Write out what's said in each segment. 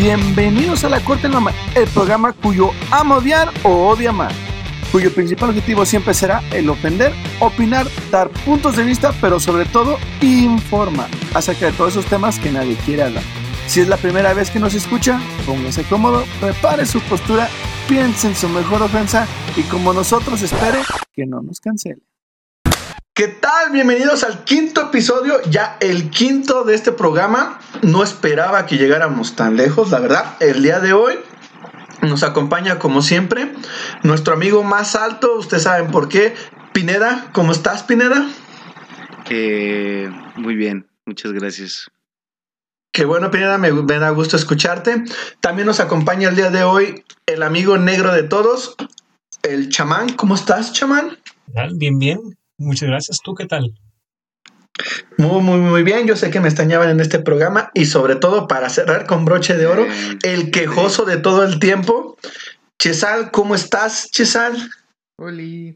Bienvenidos a La Corte en la el programa cuyo ama odiar o odia amar, cuyo principal objetivo siempre será el ofender, opinar, dar puntos de vista, pero sobre todo informar acerca de todos esos temas que nadie quiere hablar. Si es la primera vez que nos escucha, póngase cómodo, prepare su postura, piense en su mejor ofensa y como nosotros espere que no nos cancele. ¿Qué tal? Bienvenidos al quinto episodio, ya el quinto de este programa. No esperaba que llegáramos tan lejos, la verdad. El día de hoy nos acompaña, como siempre, nuestro amigo más alto. Ustedes saben por qué. Pineda, ¿cómo estás, Pineda? Eh, muy bien, muchas gracias. Qué bueno, Pineda, me, me da gusto escucharte. También nos acompaña el día de hoy el amigo negro de todos, el chamán. ¿Cómo estás, chamán? Bien, bien. Muchas gracias. ¿Tú qué tal? Muy, muy, muy bien. Yo sé que me extrañaban en este programa y sobre todo para cerrar con broche de oro, el quejoso de todo el tiempo. Chesal, ¿cómo estás, Chesal? Oli.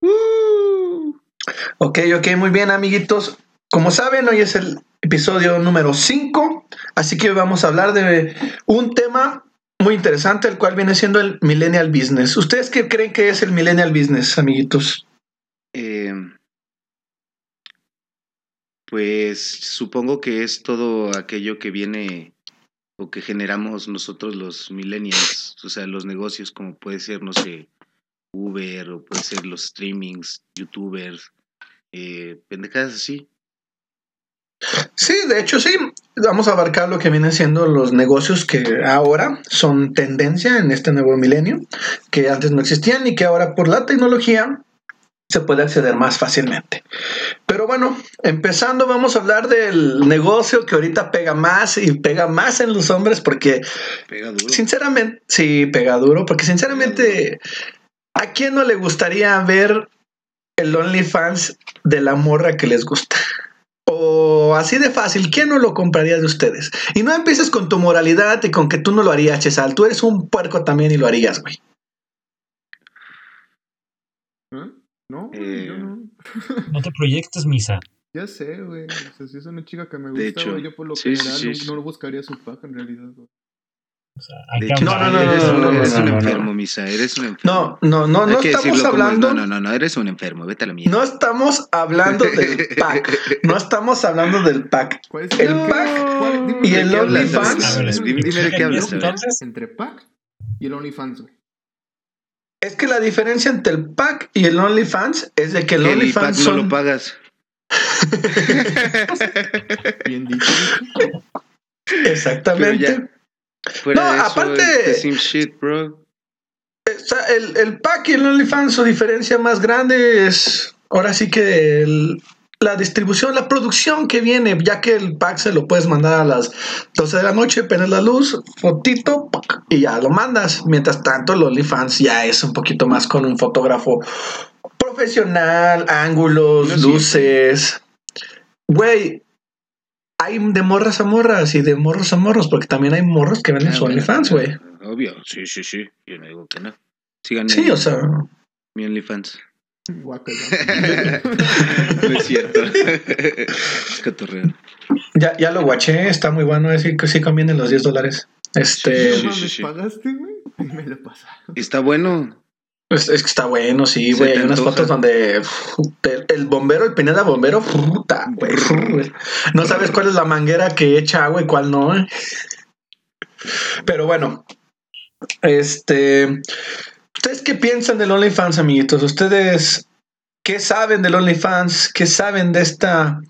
Uh. Ok, ok, muy bien, amiguitos. Como saben, hoy es el episodio número 5, así que vamos a hablar de un tema muy interesante, el cual viene siendo el Millennial Business. ¿Ustedes qué creen que es el Millennial Business, amiguitos? Eh, pues supongo que es todo aquello que viene o que generamos nosotros los millennials, o sea, los negocios como puede ser, no sé, Uber o puede ser los streamings, youtubers, eh, pendejadas así. Sí, de hecho sí. Vamos a abarcar lo que vienen siendo los negocios que ahora son tendencia en este nuevo milenio, que antes no existían y que ahora por la tecnología se puede acceder más fácilmente. Pero bueno, empezando vamos a hablar del negocio que ahorita pega más y pega más en los hombres porque Pega duro. sinceramente, sí, pega duro, porque sinceramente, ¿a quién no le gustaría ver el OnlyFans de la morra que les gusta? O así de fácil, ¿quién no lo compraría de ustedes? Y no empieces con tu moralidad y con que tú no lo harías, Chesal. Tú eres un puerco también y lo harías, güey. ¿Eh? No, Eh, yo no. No te proyectes, Misa. Ya sé, güey. O sea, si es una chica que me De gusta, hecho, güey, yo por lo sí, general sí, no, sí. no buscaría su pack en realidad, güey. O sea, hay De que hecho, No, no, no, eres eso. un, no, eres no, un no, no. enfermo, Misa, eres un enfermo. No, no, no, no estamos como es. hablando. No, no, no, no, eres un enfermo, vete a la mierda. No estamos hablando del pack. No estamos hablando del pack. ¿Cuál es El ¿qué- pack cuál- y el OnlyFans. Dime- de qué hablas. Entonces, Entre pack y el OnlyFans, güey. Es que la diferencia entre el pack y el OnlyFans es de que el OnlyFans pack no son. lo pagas. Bien dicho. Exactamente. No, eso, aparte- es the same shit, bro. El pack y el OnlyFans, su diferencia más grande es ahora sí que el- la distribución, la producción que viene, ya que el pack se lo puedes mandar a las 12 de la noche, pones la luz, fotito y ya lo mandas. Mientras tanto, el OnlyFans ya es un poquito más con un fotógrafo profesional, ángulos, No, sí. luces. Güey, hay de morras a morras y de morros a morros, porque también hay morros que venden Ah, su OnlyFans, güey. Obvio, sí, sí, sí. Yo no digo que no. Sigan Sí, o sea. mi OnlyFans. Guácala. no es cierto. es cotorreo. Ya, ya lo guaché, está muy bueno, es que sí conviene los 10 dólares. Este, Sí, sí, No sí, sí. pagaste, güey. Y me lo pasaron. Está bueno. es, es que está bueno, sí, güey. Hay unas antoja. fotos donde el, el bombero, el Pineda bombero, puta, güey, güey. No sabes cuál es la manguera que echa agua y cuál no. ¿eh? Pero bueno, este, ¿ustedes qué piensan del OnlyFans, amiguitos? ¿Ustedes qué saben del OnlyFans? ¿Qué saben de esta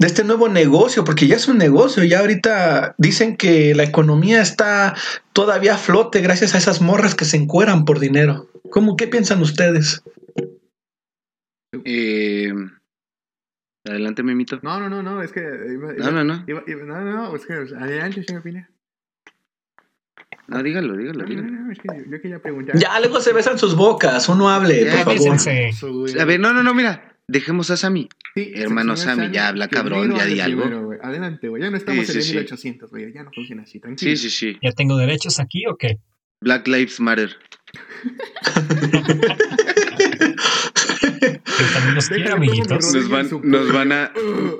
de este nuevo negocio? Porque ya es un negocio, ya ahorita dicen que la economía está todavía a flote gracias a esas morras que se encueran por dinero. ¿Cómo qué piensan ustedes? Eh, adelante, Mimito. No, no, no, no, es que. Iba, No, no, no. Iba, iba- no, no, no, es que. Adelante, señor Pina. No, dígalo, dígalo, No, no, dígalo. no, es que yo, yo quería preguntar. Ya luego se besan sus bocas, uno hable, Ya, por favor. A ver, no, no, no, mira. Dejemos a Sammy. Sí, Hermano señor Sammy, ya habla, cabrón, ya di algo. primero. Adelante, güey. Ya no estamos Sí, en el sí, sí. 1800, güey. Ya no funciona así, tranquilo. Sí, sí, sí. ¿Ya tengo derechos aquí o qué? Black Lives Matter. Mi Nos van, nos van a,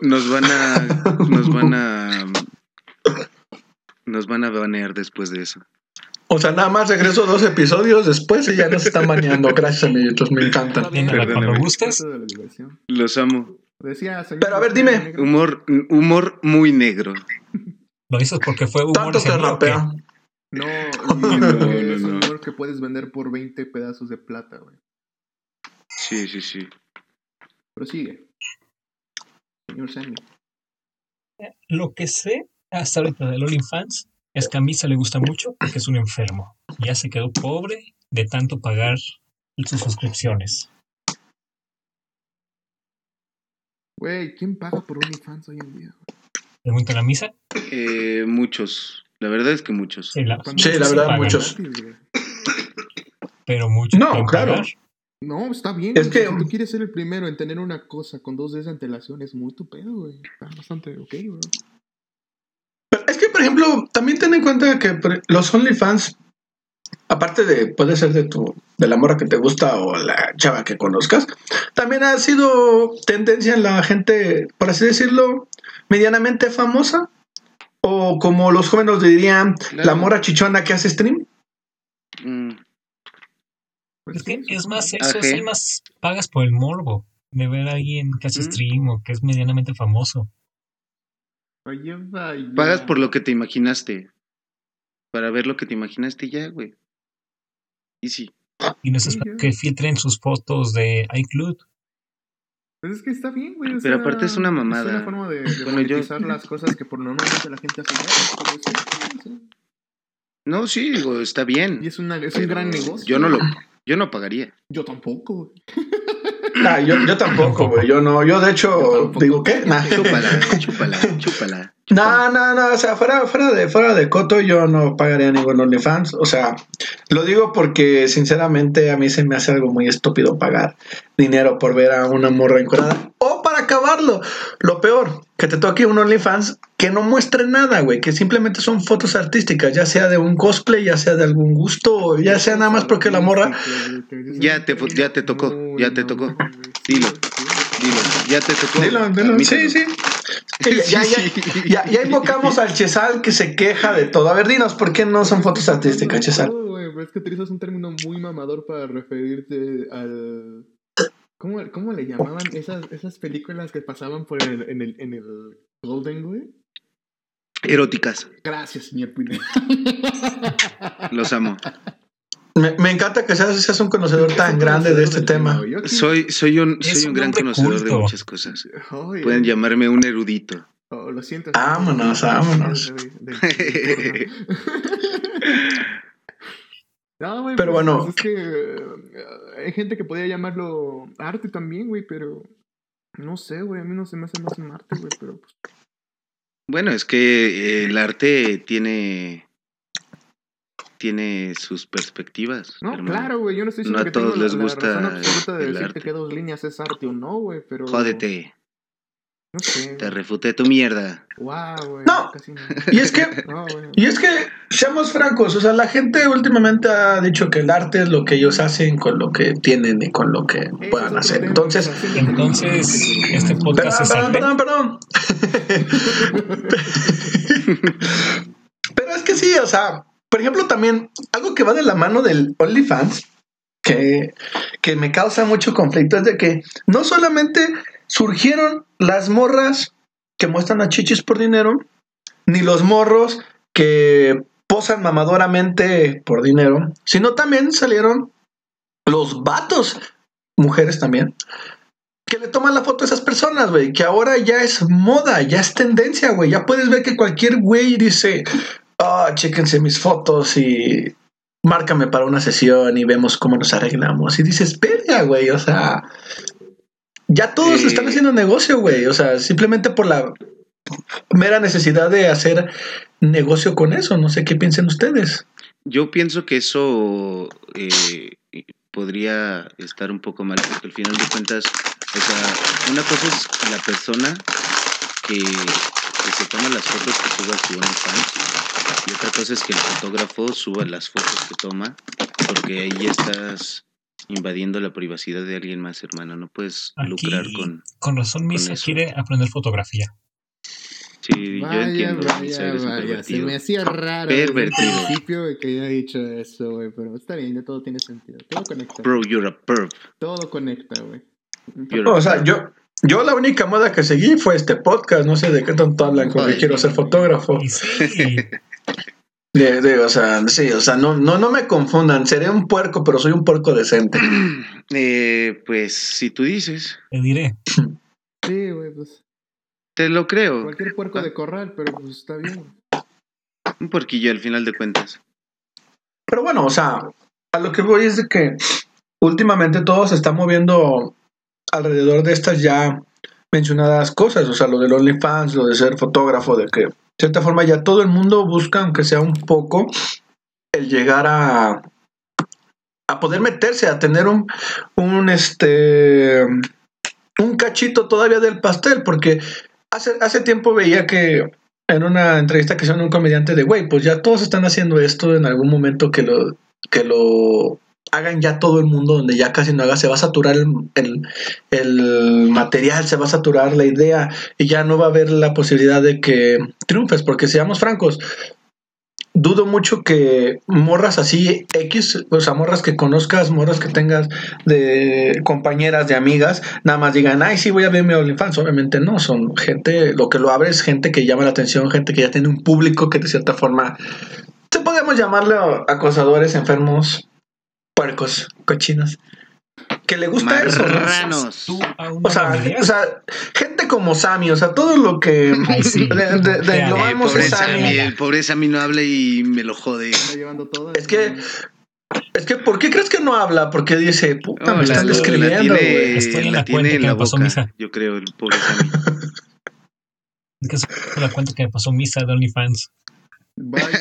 nos van a, nos van a, Nos van a banear después de eso. O sea, nada más regreso dos episodios después y ya nos están baneando. Gracias, amiguitos, me encanta. Bien, Perdóname. cuando gustes. De. Los amo. Decía, Pero a ver, ¿usted dime. Humor, humor muy negro. ¿Lo dices porque fue humor Tanto rapea. No, No, no, no, es un humor que puedes vender por 20 pedazos de plata, güey. Sí, sí, sí. Prosigue. Señor Sammy. Lo que sé hasta ahorita del OnlyFans es que a Misa le gusta mucho porque es un enfermo. Ya se quedó pobre de tanto pagar sus suscripciones. Güey, ¿quién paga por OnlyFans hoy en día? Pregunta a Misa. Eh, muchos. La verdad es que muchos. Sí, la, la verdad, pagan, muchos. güey. Pero muchos. No, claro. pagar. No, está bien. Es güey, que- Si tú quieres ser el primero en tener una cosa con dos días de antelación, es muy tu pedo, güey. Está bastante ok, bro. Pero es que, por ejemplo, también ten en cuenta que por- los OnlyFans, aparte de, puede ser de tu, de la morra que te gusta o la chava que conozcas, también ha sido tendencia en la gente, por así decirlo, medianamente famosa. O como los jóvenes dirían, Claro. la morra chichona que hace stream. Mm, Es que es más eso, es hay más pagas por el morbo de ver a alguien que hace Mm. stream o que es medianamente famoso. Oye, vaya. Pagas por lo que te imaginaste. Para ver lo que te imaginaste ya, güey. Y sí. Y no es ya. que filtren sus fotos de iCloud. Pues es que está bien, güey. o Pero sea, aparte es una mamada. Es una forma de, de Bueno, yo- las cosas que por normalmente la gente hace. sí. No, sí, digo, está bien. Y es, una, es un gran negocio. Yo no lo, yo no pagaría. Yo tampoco, güey. Nah, yo, yo tampoco, güey. Yo no, yo de hecho, Yo digo, ¿qué? Nah. Chúpala, chúpala, chúpala. No, no, no, o sea, fuera, fuera de fuera de Coto yo no pagaría ningún OnlyFans, o sea, lo digo porque sinceramente a mí se me hace algo muy estúpido pagar dinero por ver a una morra encuadrada o acabarlo. Lo peor, que te toque un OnlyFans que no muestre nada, güey, que simplemente son fotos artísticas, ya sea de un cosplay, ya sea de algún gusto, ya sea nada más porque la morra Ya te ya te tocó, ya te tocó. Dilo. Dilo, ya te tocó. Dilo, dilo. Sí, sí. Ya, ya, ya, ya invocamos al Chesal que se queja de todo. A ver, dinos, ¿por qué no son fotos artísticas, Chesal? Es que utilizas un término muy mamador para referirte al. ¿Cómo, cómo le llamaban esas, esas películas que pasaban por el, en, el, en el Golden, güey? Eróticas, Gracias, señor Pine. los amo. Me, me encanta que seas, seas un conocedor tan grande de este tema. Soy, soy un, soy un un gran conocedor de muchas cosas. Pueden llamarme un erudito. oh, lo siento. Vámonos, vámonos. No, güey, Pero pues, bueno. pues es que eh, hay gente que podría llamarlo arte también, güey, pero no sé, güey, a mí no se me hace más un arte, güey, pero pues, Bueno, es que eh, el arte tiene tiene sus perspectivas. No, hermano. claro, güey, yo no estoy No diciendo a que tengo todos la, les la gusta razón absoluta de el decirte arte. que dos líneas es arte o no, güey, pero... Jódete, Te refuté tu mierda. Güey, No. casi no. Y es que, No, y es que, seamos francos, o sea, la gente últimamente ha dicho que el arte es lo que ellos hacen con lo que tienen y con lo que puedan hacer. tema, Entonces, Entonces, este perdón, podcast perdón, arte. perdón, perdón. Pero es que sí, o sea, por ejemplo, también algo que va de la mano del OnlyFans, que, que me causa mucho conflicto, es de que no solamente surgieron las morras que muestran a chichis por dinero, ni los morros que posan mamadoramente por dinero, sino también salieron los vatos, mujeres también, que le toman la foto a esas personas, güey, que ahora ya es moda, ya es tendencia, güey. Ya puedes ver que cualquier güey dice, ah, chéquense mis fotos y márcame para una sesión y vemos cómo nos arreglamos. Y dices, espera, güey, o sea, ya todos Eh. están haciendo negocio, güey. O sea, simplemente por la mera necesidad de hacer negocio con eso. No sé qué piensen ustedes. Yo pienso que eso eh, podría estar un poco mal, porque al final de cuentas, o sea, una cosa es la persona que, que se toma las fotos que suba a su OnlyFans, y otra cosa es que el fotógrafo suba las fotos que toma, porque ahí estás invadiendo la privacidad de alguien más, hermano. No puedes Aquí, lucrar con... con razón, Misa quiere aprender fotografía. Sí, Sí, yo Vaya, entiendo. vaya, vaya. Se me hacía raro Pervertido. principio de que haya dicho eso, güey. Pero está bien, ya todo tiene sentido. Todo conecta. Bro, you're a perv. Todo conecta, güey. A O sea, yo, yo la única moda que seguí fue este podcast. No sé de qué tanto hablan con que quiero ser fotógrafo. Sí, De, de- o sea, sí, o sea, no, no, no me confundan. Seré un puerco, pero soy un puerco decente. Eh, pues si tú dices, te diré. Sí, güey, pues. te lo creo. Cualquier puerco de corral, pero pues está bien. güey. Un porquillo al final de cuentas. Pero bueno, o sea, a lo que voy es de que últimamente todo se está moviendo alrededor de estas ya mencionadas cosas, o sea, lo del OnlyFans, lo de ser fotógrafo, de que cierta forma ya todo el mundo busca, aunque sea un poco, el llegar a a poder meterse, a tener un, un este un cachito todavía del pastel, porque hace, hace tiempo veía que en una entrevista que hicieron un comediante de, güey, pues ya todos están haciendo esto en algún momento que lo, que lo hagan ya todo el mundo, donde ya casi no haga, se va a saturar el, el, material, se va a saturar la idea y ya no va a haber la posibilidad de que triunfes, porque seamos francos, dudo mucho que morras así X, o sea, morras que conozcas, morras que tengas de compañeras, de amigas, nada más digan, ay, sí, voy a ver mi OnlyFans. Obviamente no, son gente, lo que lo abre es gente que llama la atención, gente que ya tiene un público que de cierta forma, te podemos llamarlo acosadores, enfermos, puercos, cochinos, que le gusta eso, O sea, o gente como Sammy, o sea, todo lo que Ay, sí. de, de- de- Eh, Sammy. El pobre Sammy no habla y me lo jode. Está llevando todo. Es que- Es que, ¿por qué crees que no habla? Porque dice, puta, me la- están la describiendo, tiene- güey. Estoy en la la tiene cuenta en que la me pasó boca, Misa. yo creo, el pobre Sammy. Es que es la cuenta que me pasó Misa de OnlyFans. Vaya.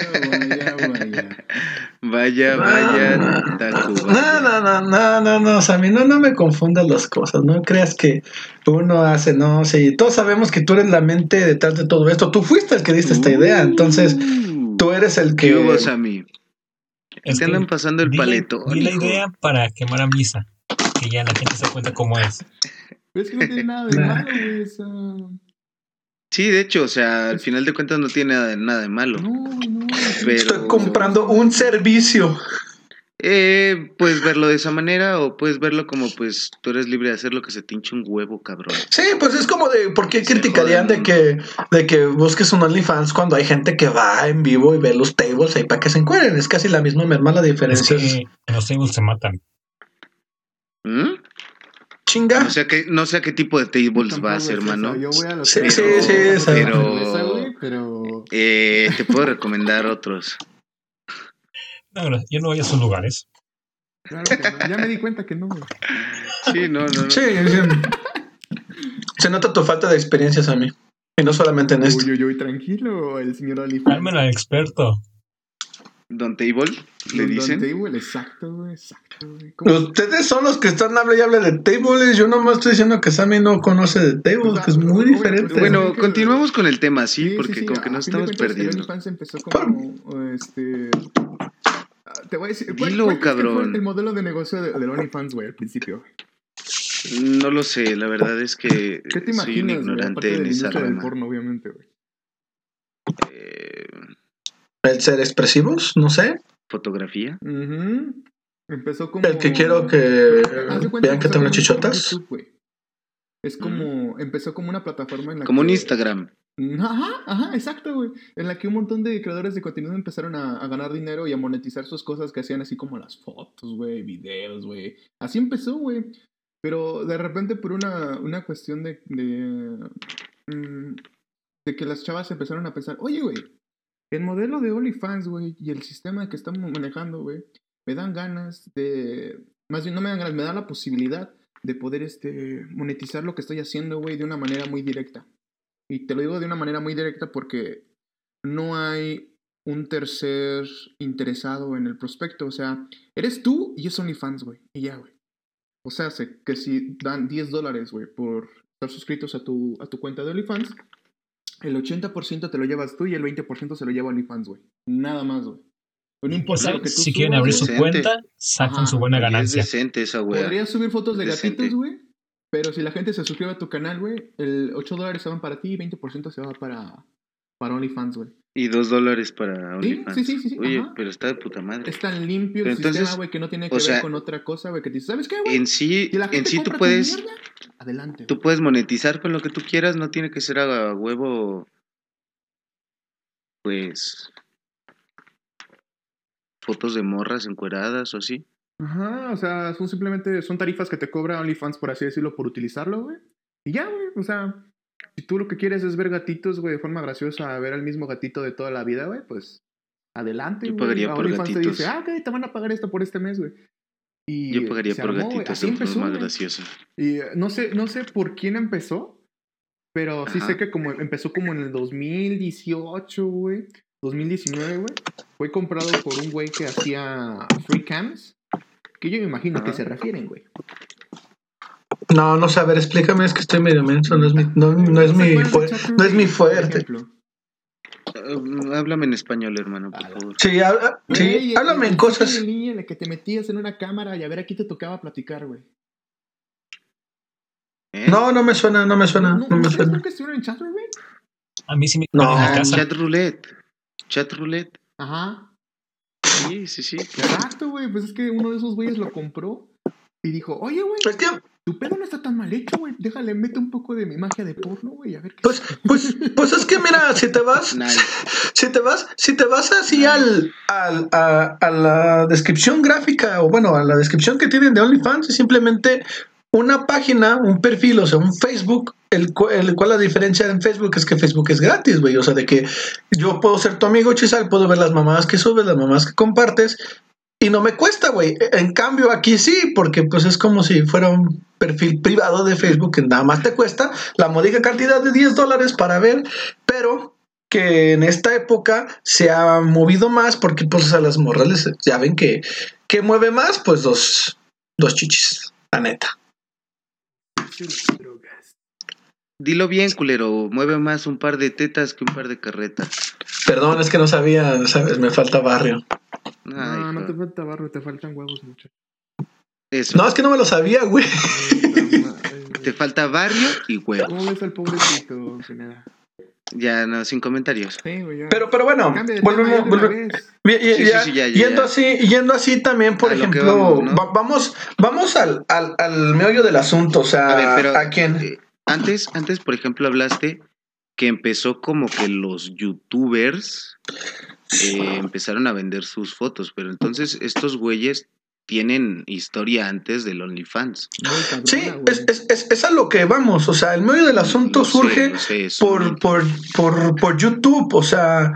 Vaya, vaya, Taku. No, no, no, no, no, no, Sammy, no, no me confundas las cosas, no creas que uno hace, no, sí, todos sabemos que tú eres la mente detrás de todo esto, tú fuiste el que diste esta idea, entonces tú eres el ¿Qué que... hubo, Sammy? Es Te andan pasando el di paleto. di la idea para quemar a Misa. Que ya la gente se cuenta cómo es. Pero es que no tiene nada de malo, güey. Sí, de hecho, o sea, al final de cuentas no tiene nada, nada de malo. no, no. Pero- Estoy comprando un servicio. Eh, puedes verlo de esa manera o puedes verlo como, pues, tú eres libre de hacer lo que se te hinche un huevo, cabrón. Sí, pues es como de, ¿por qué Se criticarían joden, de que, de que busques un OnlyFans cuando hay gente que va en vivo y ve los tables ahí para que se encuentren? Es casi la misma merma, la diferencia es que en los tables se matan. ¿Mm? Chinga. No sé a qué, no sé a qué tipo de tables Tampoco vas, es eso, hermano. Yo voy a los Sí, sí, sí, pero- esa- Pero- güey, pero Eh, te puedo recomendar otros. No, yo no voy a esos lugares. claro que no. Ya me di cuenta que no, güey. Sí, no, no, no. Sí, sí. Se nota tu falta de experiencias a mí. Y no solamente en esto. Uy, uy, uy, tranquilo, el señor Ali. Cálmelo al experto. Don Table, le dicen. Table, exacto, güey, exacto, güey. Ustedes son los que están hable y hable de tables. Yo nomás estoy diciendo que Sammy no conoce de tables, que es muy Obvio, diferente. Bueno, continuamos con el tema, sí, Sí, porque sí, sí, como que nos de estamos perdiendo. OnlyFans empezó como, este... Te voy a decir, ¿cuál, Dilo, cuál que fue cabrón. el modelo de negocio de, del OnlyFans, güey, al principio? No lo sé, la verdad es que ¿Qué te soy un imaginas, güey? Aparte ignorante de en esa del rama. porno, obviamente, güey. Eh, El ser expresivos, no sé. fotografía. Empezó como... El que quiero que vean que tengo chichotas. YouTube. Es como... Empezó como una plataforma en la Como un Instagram. Ajá, ajá, exacto, güey. En la que un montón de creadores de contenido empezaron a, a ganar dinero y a monetizar sus cosas que hacían así como las fotos, güey, videos, güey. Así empezó, güey. Pero de repente por una, una cuestión de, de, mm, de que las chavas empezaron a pensar, oye, güey, el modelo de OnlyFans, güey, y el sistema que estamos manejando, güey, me dan ganas de... Más bien, no me dan ganas, me da la posibilidad de poder este, monetizar lo que estoy haciendo, güey, de una manera muy directa. Y te lo digo de una manera muy directa porque no hay un tercer interesado en el prospecto. O sea, eres tú y es OnlyFans, güey. Y ya, güey. O sea, sé que si dan 10 dólares, güey, por estar suscritos a tu, a tu cuenta de OnlyFans, el 80% te lo llevas tú y el 20% se lo lleva OnlyFans, güey. Nada más, güey. No importa lo que tú Si quieren abrir su Decente. cuenta, sacan Ajá. su buena Es ganancia. decente esa wea. Podrías subir fotos de Decente. gatitos, güey. Pero si la gente se suscribe a tu canal, güey, el 8 dólares se van para ti y 20% se va para, para OnlyFans, güey. Y dos dólares para OnlyFans. sí, sí, sí, sí, Oye, ajá. pero está de puta madre. Es tan limpio Pero el entonces, sistema, güey, que no tiene que ver sea, con otra cosa, güey, que te dices, ¿sabes qué, güey? En sí, Si la en sí tú puedes, mierda, adelante. tú puedes monetizar con lo que tú quieras, no tiene que ser a huevo, pues, fotos de morras encueradas o así. Ajá, o sea, son simplemente, son tarifas que te cobra OnlyFans, por así decirlo, por utilizarlo, güey. Y ya, güey, o sea, si tú lo que quieres es ver gatitos, güey, de forma graciosa, ver al mismo gatito de toda la vida, güey, pues adelante, Yo pagaría A por OnlyFans te gatitos. dice, ah, ok, te van a pagar esto por este mes, güey. Y Yo pagaría por armó, gatitos de empezó, forma graciosa. Y eh, no sé, no sé por quién empezó, pero sí Ajá. sé que como empezó como en el 2018, güey, 2019, güey, fue comprado por un güey que hacía free cams, que yo me imagino que Ajá. se refieren, güey. No, no sé, a ver, explícame, es que estoy medio menso, no es mi, no, no es ¿No mi, acuerdan de fue- Chatroulette, no es mi por fuerte. Ah, háblame en español, hermano, por Ala. favor. Sí, habla- sí, háblame en cosas. en línea en el que te metías en una cámara y a ver aquí te tocaba platicar, güey. ¿Eh? No, no me suena, no me suena, no me ¿ustedes suena. nunca estuvieron en Chatroulette, güey? A mí sí me No. en Ah, casa. chat roulette. Chat roulette. Ajá. Sí, sí, sí. Exacto, güey. Pues es que uno de esos güeyes lo compró y dijo, oye, güey, Es que, tu pedo no está tan mal hecho, güey. Déjale, mete un poco de mi magia de porno, güey, a ver qué pues, pues, pues es que mira, si te vas, Nice. si te vas, si te vas así al, al a, a la descripción gráfica, o bueno, a la descripción que tienen de OnlyFans, es simplemente una página, un perfil, o sea, un Facebook, el, cu- el cual la diferencia en Facebook es que Facebook es gratis, güey. O sea, de que yo puedo ser tu amigo Chisal, puedo ver las mamadas que subes, las mamadas que compartes, y no me cuesta, güey. En cambio, aquí sí, porque pues es como si fuera un perfil privado de Facebook que nada más te cuesta la módica cantidad de 10 dólares para ver, pero que en esta época se ha movido más porque pues a las morras les- ya ven que, que mueve más, pues dos, dos chichis, la neta. Dilo bien, culero. Mueve más un par de tetas que un par de carretas. Perdón, es que no sabía, ¿sabes? Me falta barrio. Ay, No, no hijo. te falta barro, te faltan huevos, mucho. Eso. No, es que no me lo sabía, güey. Te falta barrio y huevo. ¿Cómo ves al pobrecito, Pineda? Ya, no, sin comentarios. Sí, güey, ya. Pero, pero bueno, volvemos, ya Sí, ya- sí, ya, yendo así, yendo así también, por A ejemplo, vamos, ¿no? va- vamos, vamos al, al, al meollo del asunto, o sea, A ver, pero ¿a quién? eh, antes, antes, por ejemplo, hablaste que empezó como que los youtubers eh, empezaron a vender sus fotos, pero entonces estos güeyes tienen historia antes del OnlyFans. Sí, es, es, es, es a lo que vamos, o sea, el meollo del asunto Lo surge sé, por, por, por, por YouTube, o sea,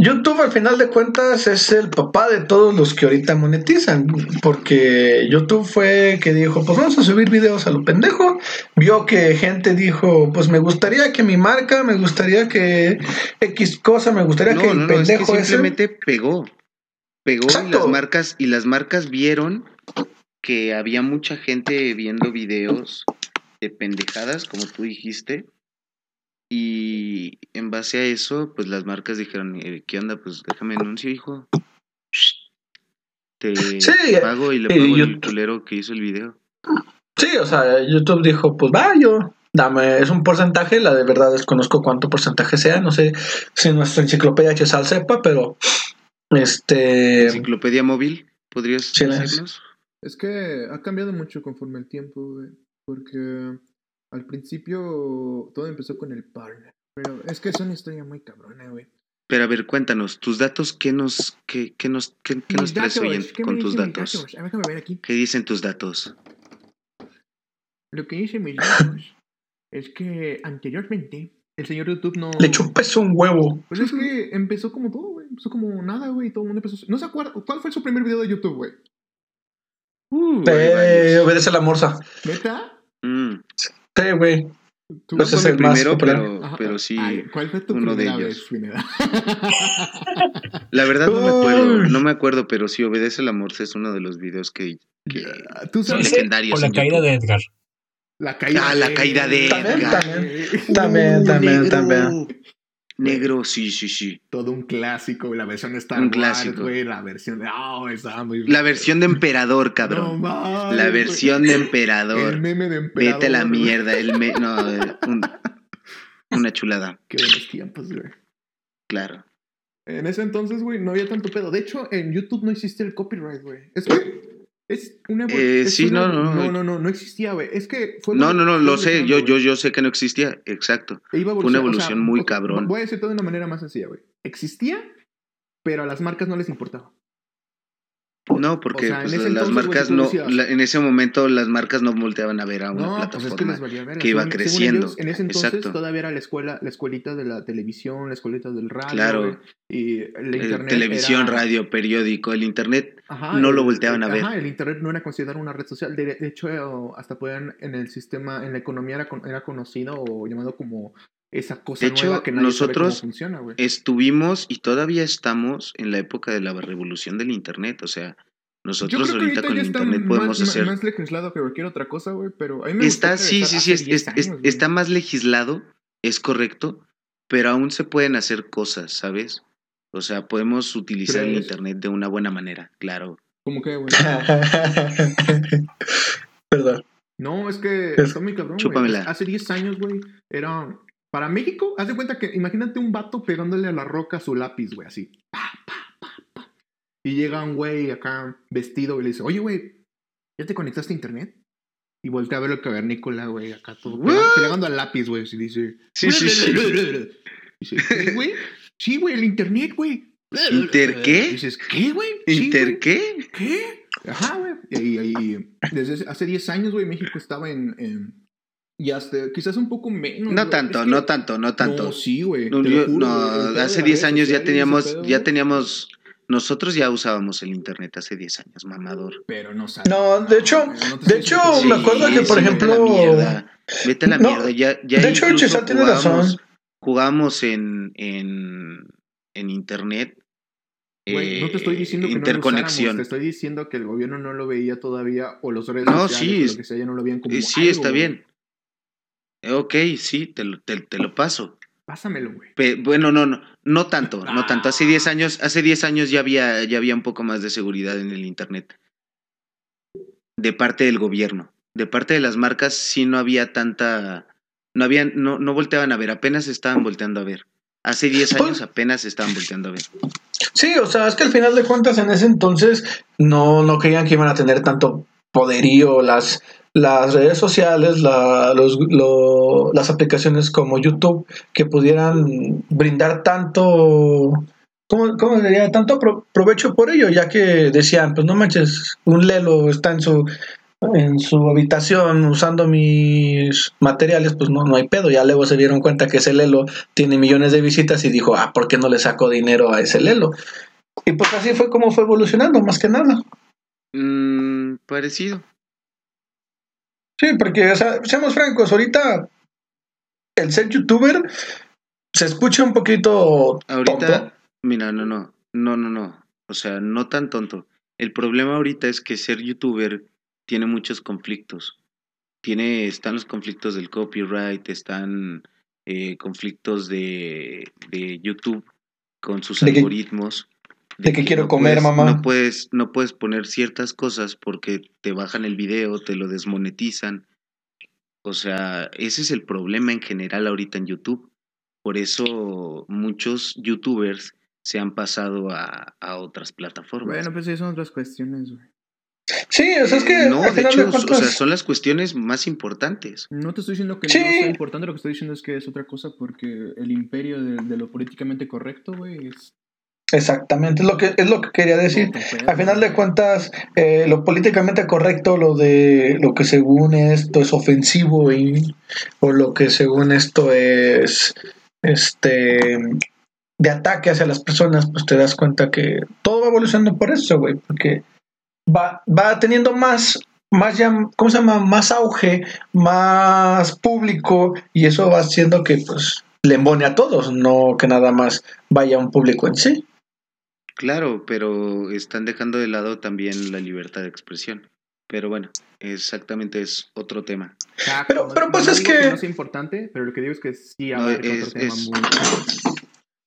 YouTube al final de cuentas es el papá de todos los que ahorita monetizan, porque YouTube fue que dijo, pues vamos a subir videos a lo pendejo, vio que gente dijo, pues me gustaría que mi marca, me gustaría que X cosa, me gustaría No, que el no, no, es que pendejo ese... simplemente pegó. Pegó y las marcas, y las marcas vieron que había mucha gente viendo videos de pendejadas, como tú dijiste. Y en base a eso, pues las marcas dijeron, eh, ¿qué onda? Pues déjame anuncio, hijo. Te Sí, pago y le y pago yo- el culero que hizo el video. Sí, o sea, YouTube dijo, pues va, yo, dame, es un porcentaje, la de verdad desconozco cuánto porcentaje sea, no sé si nuestra enciclopedia Chesal sepa, pero este... Enciclopedia móvil, ¿podrías decirnos? Es que ha cambiado mucho conforme el tiempo, güey. Porque al principio todo empezó con el partner. Pero es que es una historia muy cabrona, güey. Pero a ver, cuéntanos, tus datos, ¿qué nos, qué, qué nos, qué, qué nos Mis traes hoy en- datos, ¿qué con tus dicen datos? datos? A ver, déjame ver aquí. ¿Qué dicen tus datos? Lo que dice mis datos es que anteriormente el señor YouTube no. Le chupes un huevo. Pues es que empezó como todo, güey. Empezó como nada, güey. Todo el mundo empezó. No se acuerda. ¿Cuál fue su primer video de YouTube, güey? Uh, Eh, obedece la morsa. ¿Neta? Mm, Sí, güey. ¿Tú- Pues no el más primero, pero, pero sí. Ay, ¿Cuál fue tu uno de primera ellos. vez, Pineda? La verdad no me acuerdo, no me acuerdo, pero sí obedece la morsa es uno de los videos que, que Tú son sabes. Legendarios. o la caída de Edgar. La caída Ah, la caída de Edgar. también. También, también, también. Negro, sí, sí, sí. Todo un clásico, la versión de Star Un Wars, clásico. güey, la versión de... Oh, estaba muy... La versión de emperador, No cabrón. mames, la güey. versión de El emperador. meme de emperador. Vete a la güey. mierda. El me- no, eh, un- una chulada. Qué buenos tiempos, güey. Claro. En ese entonces, güey, no había tanto pedo. De hecho, en YouTube no existía el copyright, güey. Es que es una Eh, es sí, una- no, no, no, no, no, no existía, güey. Es que fue No, no, no, lo sé. Yo, yo, yo sé que no existía. Exacto. E Fue una evolución muy cabrón. Voy a decirte de una manera más sencilla, güey. Existía, pero a las marcas no les importaba. No, porque O sea, en pues, las marcas no, la- en ese momento las marcas no volteaban a ver a una No, pues es que plataforma. que iba Según- según creciendo. ellos, en ese entonces Exacto. todavía era la escuela, la escuelita de la televisión, la escuelita del radio. Claro. Y la internet. televisión, era- radio, periódico, el internet. Ajá, no lo volteaban el- a ver. Ajá, el internet no era considerado una red social. De, de hecho, hasta podían en el sistema, en la economía era, era conocido o llamado como esa cosa De hecho, nueva que nadie sabe cómo nosotros funciona, güey. Estuvimos y todavía estamos en la época de la revolución del internet. O sea, nosotros ahorita con el internet más- podemos más, hacer. más legislado que cualquier otra cosa, güey, pero a mí me Está, sí, sí, sí, hace es- 10 es- es- años, güey. está más legislado, es correcto, pero aún se pueden hacer cosas, ¿sabes? O sea, podemos utilizar el internet de una buena manera, claro. ¿Cómo que, güey? Perdón. No, es que Es- está muy cabrón, chúpamela. Hace 10 años, güey, era... Para México, haz de cuenta que, imagínate un vato pegándole a la roca su lápiz, güey, así. Pa, pa, pa, pa. Y llega un güey acá vestido y le dice, oye, güey, ¿ya te conectaste a internet? Y voltea a ver el cavernícola, güey, acá todo pegando, pegando al lápiz, güey, y dice... Sí, sí, sí. Dice, ¿qué, güey? Sí, güey, el internet, güey. ¿Inter qué? Dices, ¿qué, güey? Sí, ¿Inter qué? ¿Qué? Ajá, güey. Y, y- y desde hace- hace 10 años, güey, México estaba en, en- Y hasta quizás un poco menos. No tanto, que- no tanto, no tanto. No, sí, güey. No, yo- juro, no, de hace las 10 redes años ya teníamos, pedo, ya teníamos, nosotros ya usábamos el internet hace 10 años, mamador. Pero no sabes. No, de hecho- no de hecho, me sí, acuerdo que, sí, por sí, vete a la ejemplo- mierda, Vete a la No, mierda, ya, ya de hecho, incluso Chesal tiene razón. Jugábamos en, en, en internet. Güey, no te estoy eh, diciendo que no lo interconexión. usáramos, te estoy diciendo que el gobierno no lo veía todavía o los redes No, sociales sí, o es- lo que sea ya no lo veían como Eh, sí, algo, está bien. Ok, sí, te lo, te, te lo paso. Pásamelo, güey. Pe- bueno, no, no, no tanto, no tanto. Hace Ah. 10 años, hace 10 años ya había, ya había un poco más de seguridad en el internet. De parte del gobierno. De parte de las marcas sí no había tanta. No habían, no, no volteaban a ver, apenas estaban volteando a ver. Hace 10 Pues- años apenas estaban volteando a ver. Sí, o sea, es que al final de cuentas en ese entonces no, no creían que iban a tener tanto poderío las, las redes sociales, la- los, lo- las aplicaciones como YouTube que pudieran brindar tanto, ¿cómo, diría? Tanto pro- provecho por ello, ya que decían, pues no manches, un Lelo está en su en su habitación usando mis materiales, pues no, no hay pedo. Ya luego se dieron cuenta que ese Lelo tiene millones de visitas y dijo, ah, ¿por qué no le saco dinero a ese Lelo? Y pues así fue como fue evolucionando, más que nada. Mm, parecido. Sí, porque, o sea, seamos francos, ahorita el ser youtuber se escucha un poquito Ahorita, tonto. mira, no, no, no, no, no. O sea, no tan tonto. El problema ahorita es que ser youtuber tiene muchos conflictos. Tiene, están los conflictos del copyright, están eh, conflictos de, de YouTube con sus De que- algoritmos. de que quiero comer, puedes- mamá. No puedes, no puedes poner ciertas cosas porque te bajan el video, te lo desmonetizan. O sea, ese es el problema en general ahorita en YouTube. Por eso muchos youtubers se han pasado a, a otras plataformas. Bueno, pues sí, son otras cuestiones, güey. Sí, o sea, es que Eh, no, de hecho, de o sea, son las cuestiones más importantes. No te estoy diciendo que Sí. no sea importante, lo que estoy diciendo es que es otra cosa porque el imperio de, de lo políticamente correcto, güey, es... exactamente, es lo que, es lo que quería decir. pedo, Al final de cuentas, eh, lo políticamente correcto, lo de lo que según esto es ofensivo y o lo que según esto es este de ataque hacia las personas, pues te das cuenta que todo va evolucionando por eso, güey, porque va, va teniendo más, más ya, ¿cómo se llama? Más auge, más público, y eso va haciendo que pues le embone a todos, no que nada más vaya un público en sí. Claro, pero están dejando de lado también la libertad de expresión. Pero bueno, exactamente es otro tema. Exacto, Pero- no- pero pues no es que- no es importante, pero lo que digo es que sí No, abarca es- otro tema es- muy...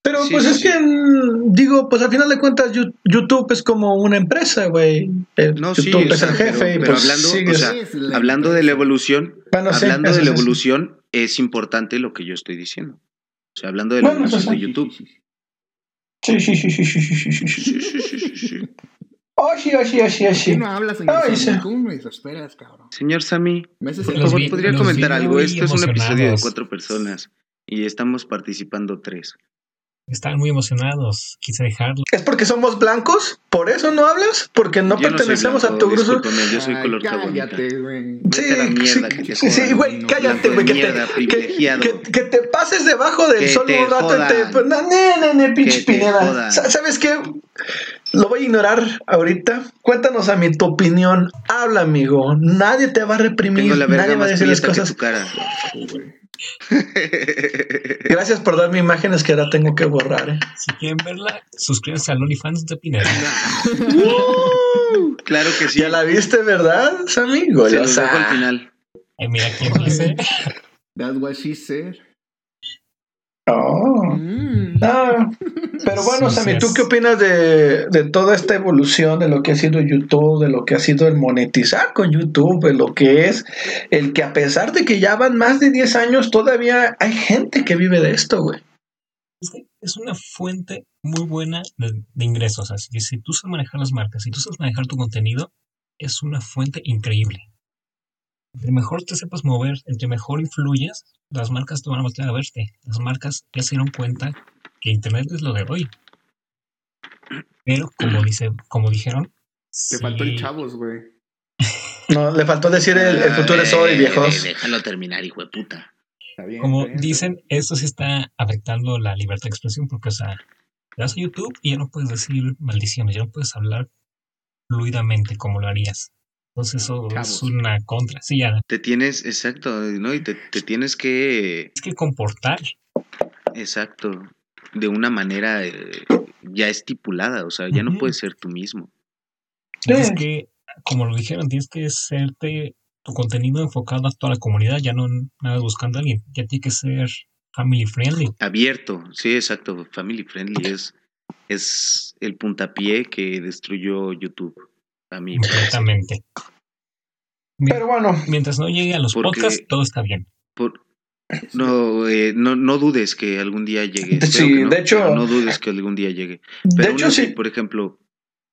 Pero Sí, pues sí, es sí. que, mm, digo, pues al final de cuentas YouTube es como una empresa, güey. Eh, No, sí, YouTube o es sea, el jefe pero- y pero pues hablando, o sea, la Hablando de la evolución, Bueno, hablando de la evolución, es importante lo que yo estoy diciendo. O sea, hablando de la Bueno, evolución de sí, YouTube. Sí, sí, sí, sí, sí, sí, sí, sí, sí, sí, oh, sí, ah, ah, sí. no hablas, señor Ay, Sammy? ¿Cómo me desesperas, cabrón? Señor Sammy, ¿podría comentar algo? Esto es un episodio de cuatro personas y estamos participando tres. Estaban muy emocionados. Quise dejarlo. ¿Es porque somos blancos? ¿Por eso no hablas? ¿Porque no Yo pertenecemos a blanco, tu grupo? discúlpame, yo soy Ay, color caguamita. Cállate, güey. Sí, sí, güey, cállate, güey, que, te- mierda, que, privilegiado. que- que te pases debajo del Que sol un rato y te... no, ne, ne, ne, pinche Pineda. ¿Sabes qué? Lo voy a ignorar ahorita. Cuéntanos a mí tu opinión. Habla, amigo. Nadie te va a reprimir. Tengo la verga Nadie va a más decir las prieta que cosas. tu cara. Gracias por darme imágenes que ahora tengo que borrar. ¿eh? Si quieren verla, suscríbanse al OnlyFans de Pineda. Claro que sí. Ya la viste, ¿verdad, Sammy? Se los Golosa. dejo al final. Ay, mira quién dice. That's what she said. Oh. Mm. Ah, pero bueno, Sí, Sammy, ¿tú qué opinas de, de toda esta evolución, de lo que ha sido YouTube, de lo que ha sido el monetizar con YouTube, de lo que es el que a pesar de que ya van más de 10 años, todavía hay gente que vive de esto, güey? Es que es una fuente muy buena de, de ingresos. Así que si tú sabes manejar las marcas, si tú sabes manejar tu contenido, es una fuente increíble. Entre mejor te sepas mover, entre mejor influyes, las marcas te van a voltear a verte. Las marcas ya se dieron cuenta que Internet es lo de hoy. Pero como dice, como dijeron, Te faltó el chavos, güey. No, le faltó decir el, el futuro es hoy, Eh, viejos. eh, Déjalo terminar, hijo de puta. Está bien, como está bien, está dicen, esto sí está afectando la libertad de expresión porque, o sea, te vas a YouTube y ya no puedes decir maldiciones, ya no puedes hablar fluidamente como lo harías. Entonces eso es una contra. Sí, ya Te tienes, exacto, ¿no? Y te, te tienes que, es que comportar. exacto, de una manera eh, ya estipulada, o sea, ya no puedes ser tú mismo. Tienes Sí. que, como lo dijeron, tienes que serte tu contenido enfocado a toda la comunidad, ya no nada buscando a alguien, ya tiene que ser family friendly. Abierto, sí, exacto, family friendly es, es el puntapié que destruyó YouTube. A mí. Mi- Pero bueno, Mientras no llegue a los Porque- podcasts, todo está bien. por, no, eh, no, no dudes que algún día llegue. Sí, que no, de hecho- no dudes que algún día llegue. de Pero hecho así, sí. por ejemplo,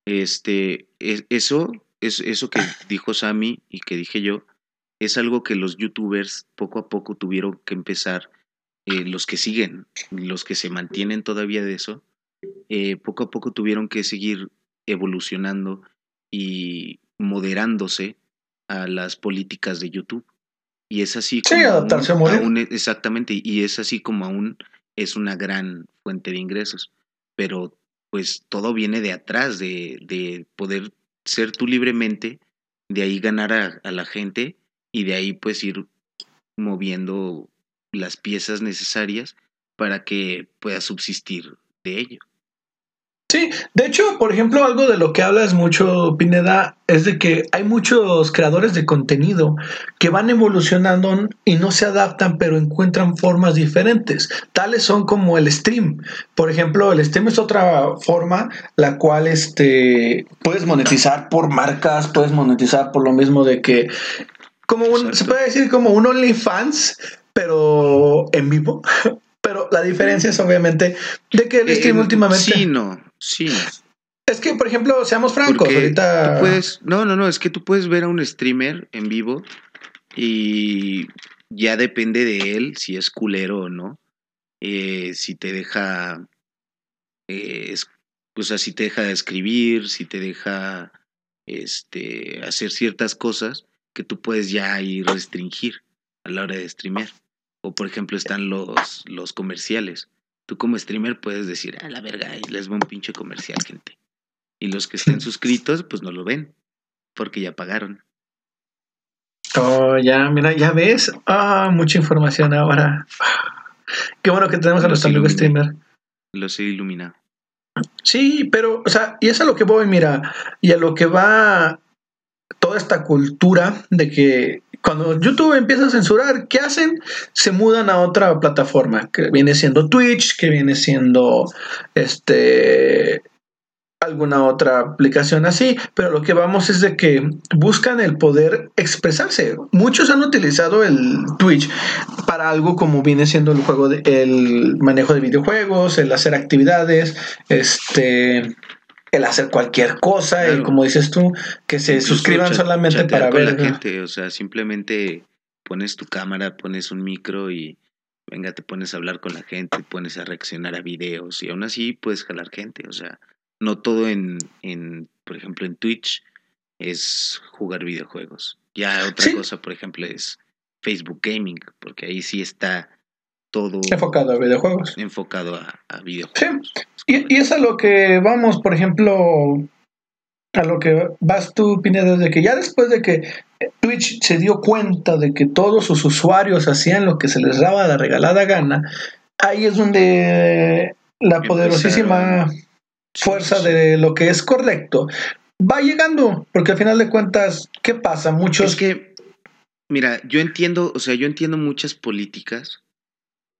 este, es- eso, es, eso que dijo Sammy y que dije yo, es algo que los youtubers poco a poco tuvieron que empezar, eh, los que siguen, los que se mantienen todavía de eso, eh, poco a poco tuvieron que seguir evolucionando y moderándose a las políticas de YouTube. Y es así Sí, como adaptarse a aún- morir. aún es- exactamente, y es así como aún es una gran fuente de ingresos. Pero pues todo viene de atrás, de, de poder ser tú libremente, de ahí ganar a, a la gente y de ahí pues ir moviendo las piezas necesarias para que puedas subsistir de ello. Sí, de hecho, por ejemplo, algo de lo que hablas mucho, Pineda, es de que hay muchos creadores de contenido que van evolucionando y no se adaptan, pero encuentran formas diferentes. Tales son como el stream. Por ejemplo, el stream es otra forma la cual este, puedes monetizar por marcas, puedes monetizar por lo mismo de que, como un, se puede decir como un OnlyFans, pero en vivo. Pero la diferencia es obviamente de que el stream Eh, últimamente... Sí, no, sí. Es que, por ejemplo, seamos francos, Porque ahorita. tú puedes, no, no, no, es que tú puedes ver a un streamer en vivo y ya depende de él si es culero o no. Eh, si te deja, eh, es- o sea, si te deja escribir, si te deja este, hacer ciertas cosas que tú puedes ya ir restringir a la hora de streamear. O por ejemplo están los, los comerciales. Tú como streamer puedes decir, a la verga, y les va un pinche comercial, gente. Y los que estén suscritos, pues no lo ven, porque ya pagaron. Oh, ya, mira, ya ves. Ah, mucha información ahora. Qué bueno que tenemos a nuestro amigo streamer. Los he iluminado. Sí, pero, o sea, y es a lo que voy, mira, y a lo que va toda esta cultura de que cuando YouTube empieza a censurar, ¿qué hacen? Se mudan a otra plataforma, que viene siendo Twitch, que viene siendo este alguna otra aplicación así, pero lo que vamos es de que buscan el poder expresarse. Muchos han utilizado el Twitch para algo como viene siendo el juego de, el manejo de videojuegos, el hacer actividades, este el hacer cualquier cosa, y como dices tú, que se Incluso suscriban solamente para con ver. la gente, o sea, simplemente pones tu cámara, pones un micro y venga, te pones a hablar con la gente, te pones a reaccionar a videos y aún así puedes jalar gente, o sea, no todo en, en por ejemplo, en Twitch es jugar videojuegos. Ya otra Sí. cosa, por ejemplo, es Facebook Gaming, porque ahí sí está todo enfocado a videojuegos. enfocado a, a videojuegos. Y, y es a lo que vamos, por ejemplo, a lo que vas tú, Pineda, de que ya después de que Twitch se dio cuenta de que todos sus usuarios hacían lo que se les daba la regalada gana, ahí es donde la poderosísima fuerza Sí, sí. de lo que es correcto va llegando, porque al final de cuentas, ¿qué pasa? Muchos Es que, mira, yo entiendo, o sea, yo entiendo muchas políticas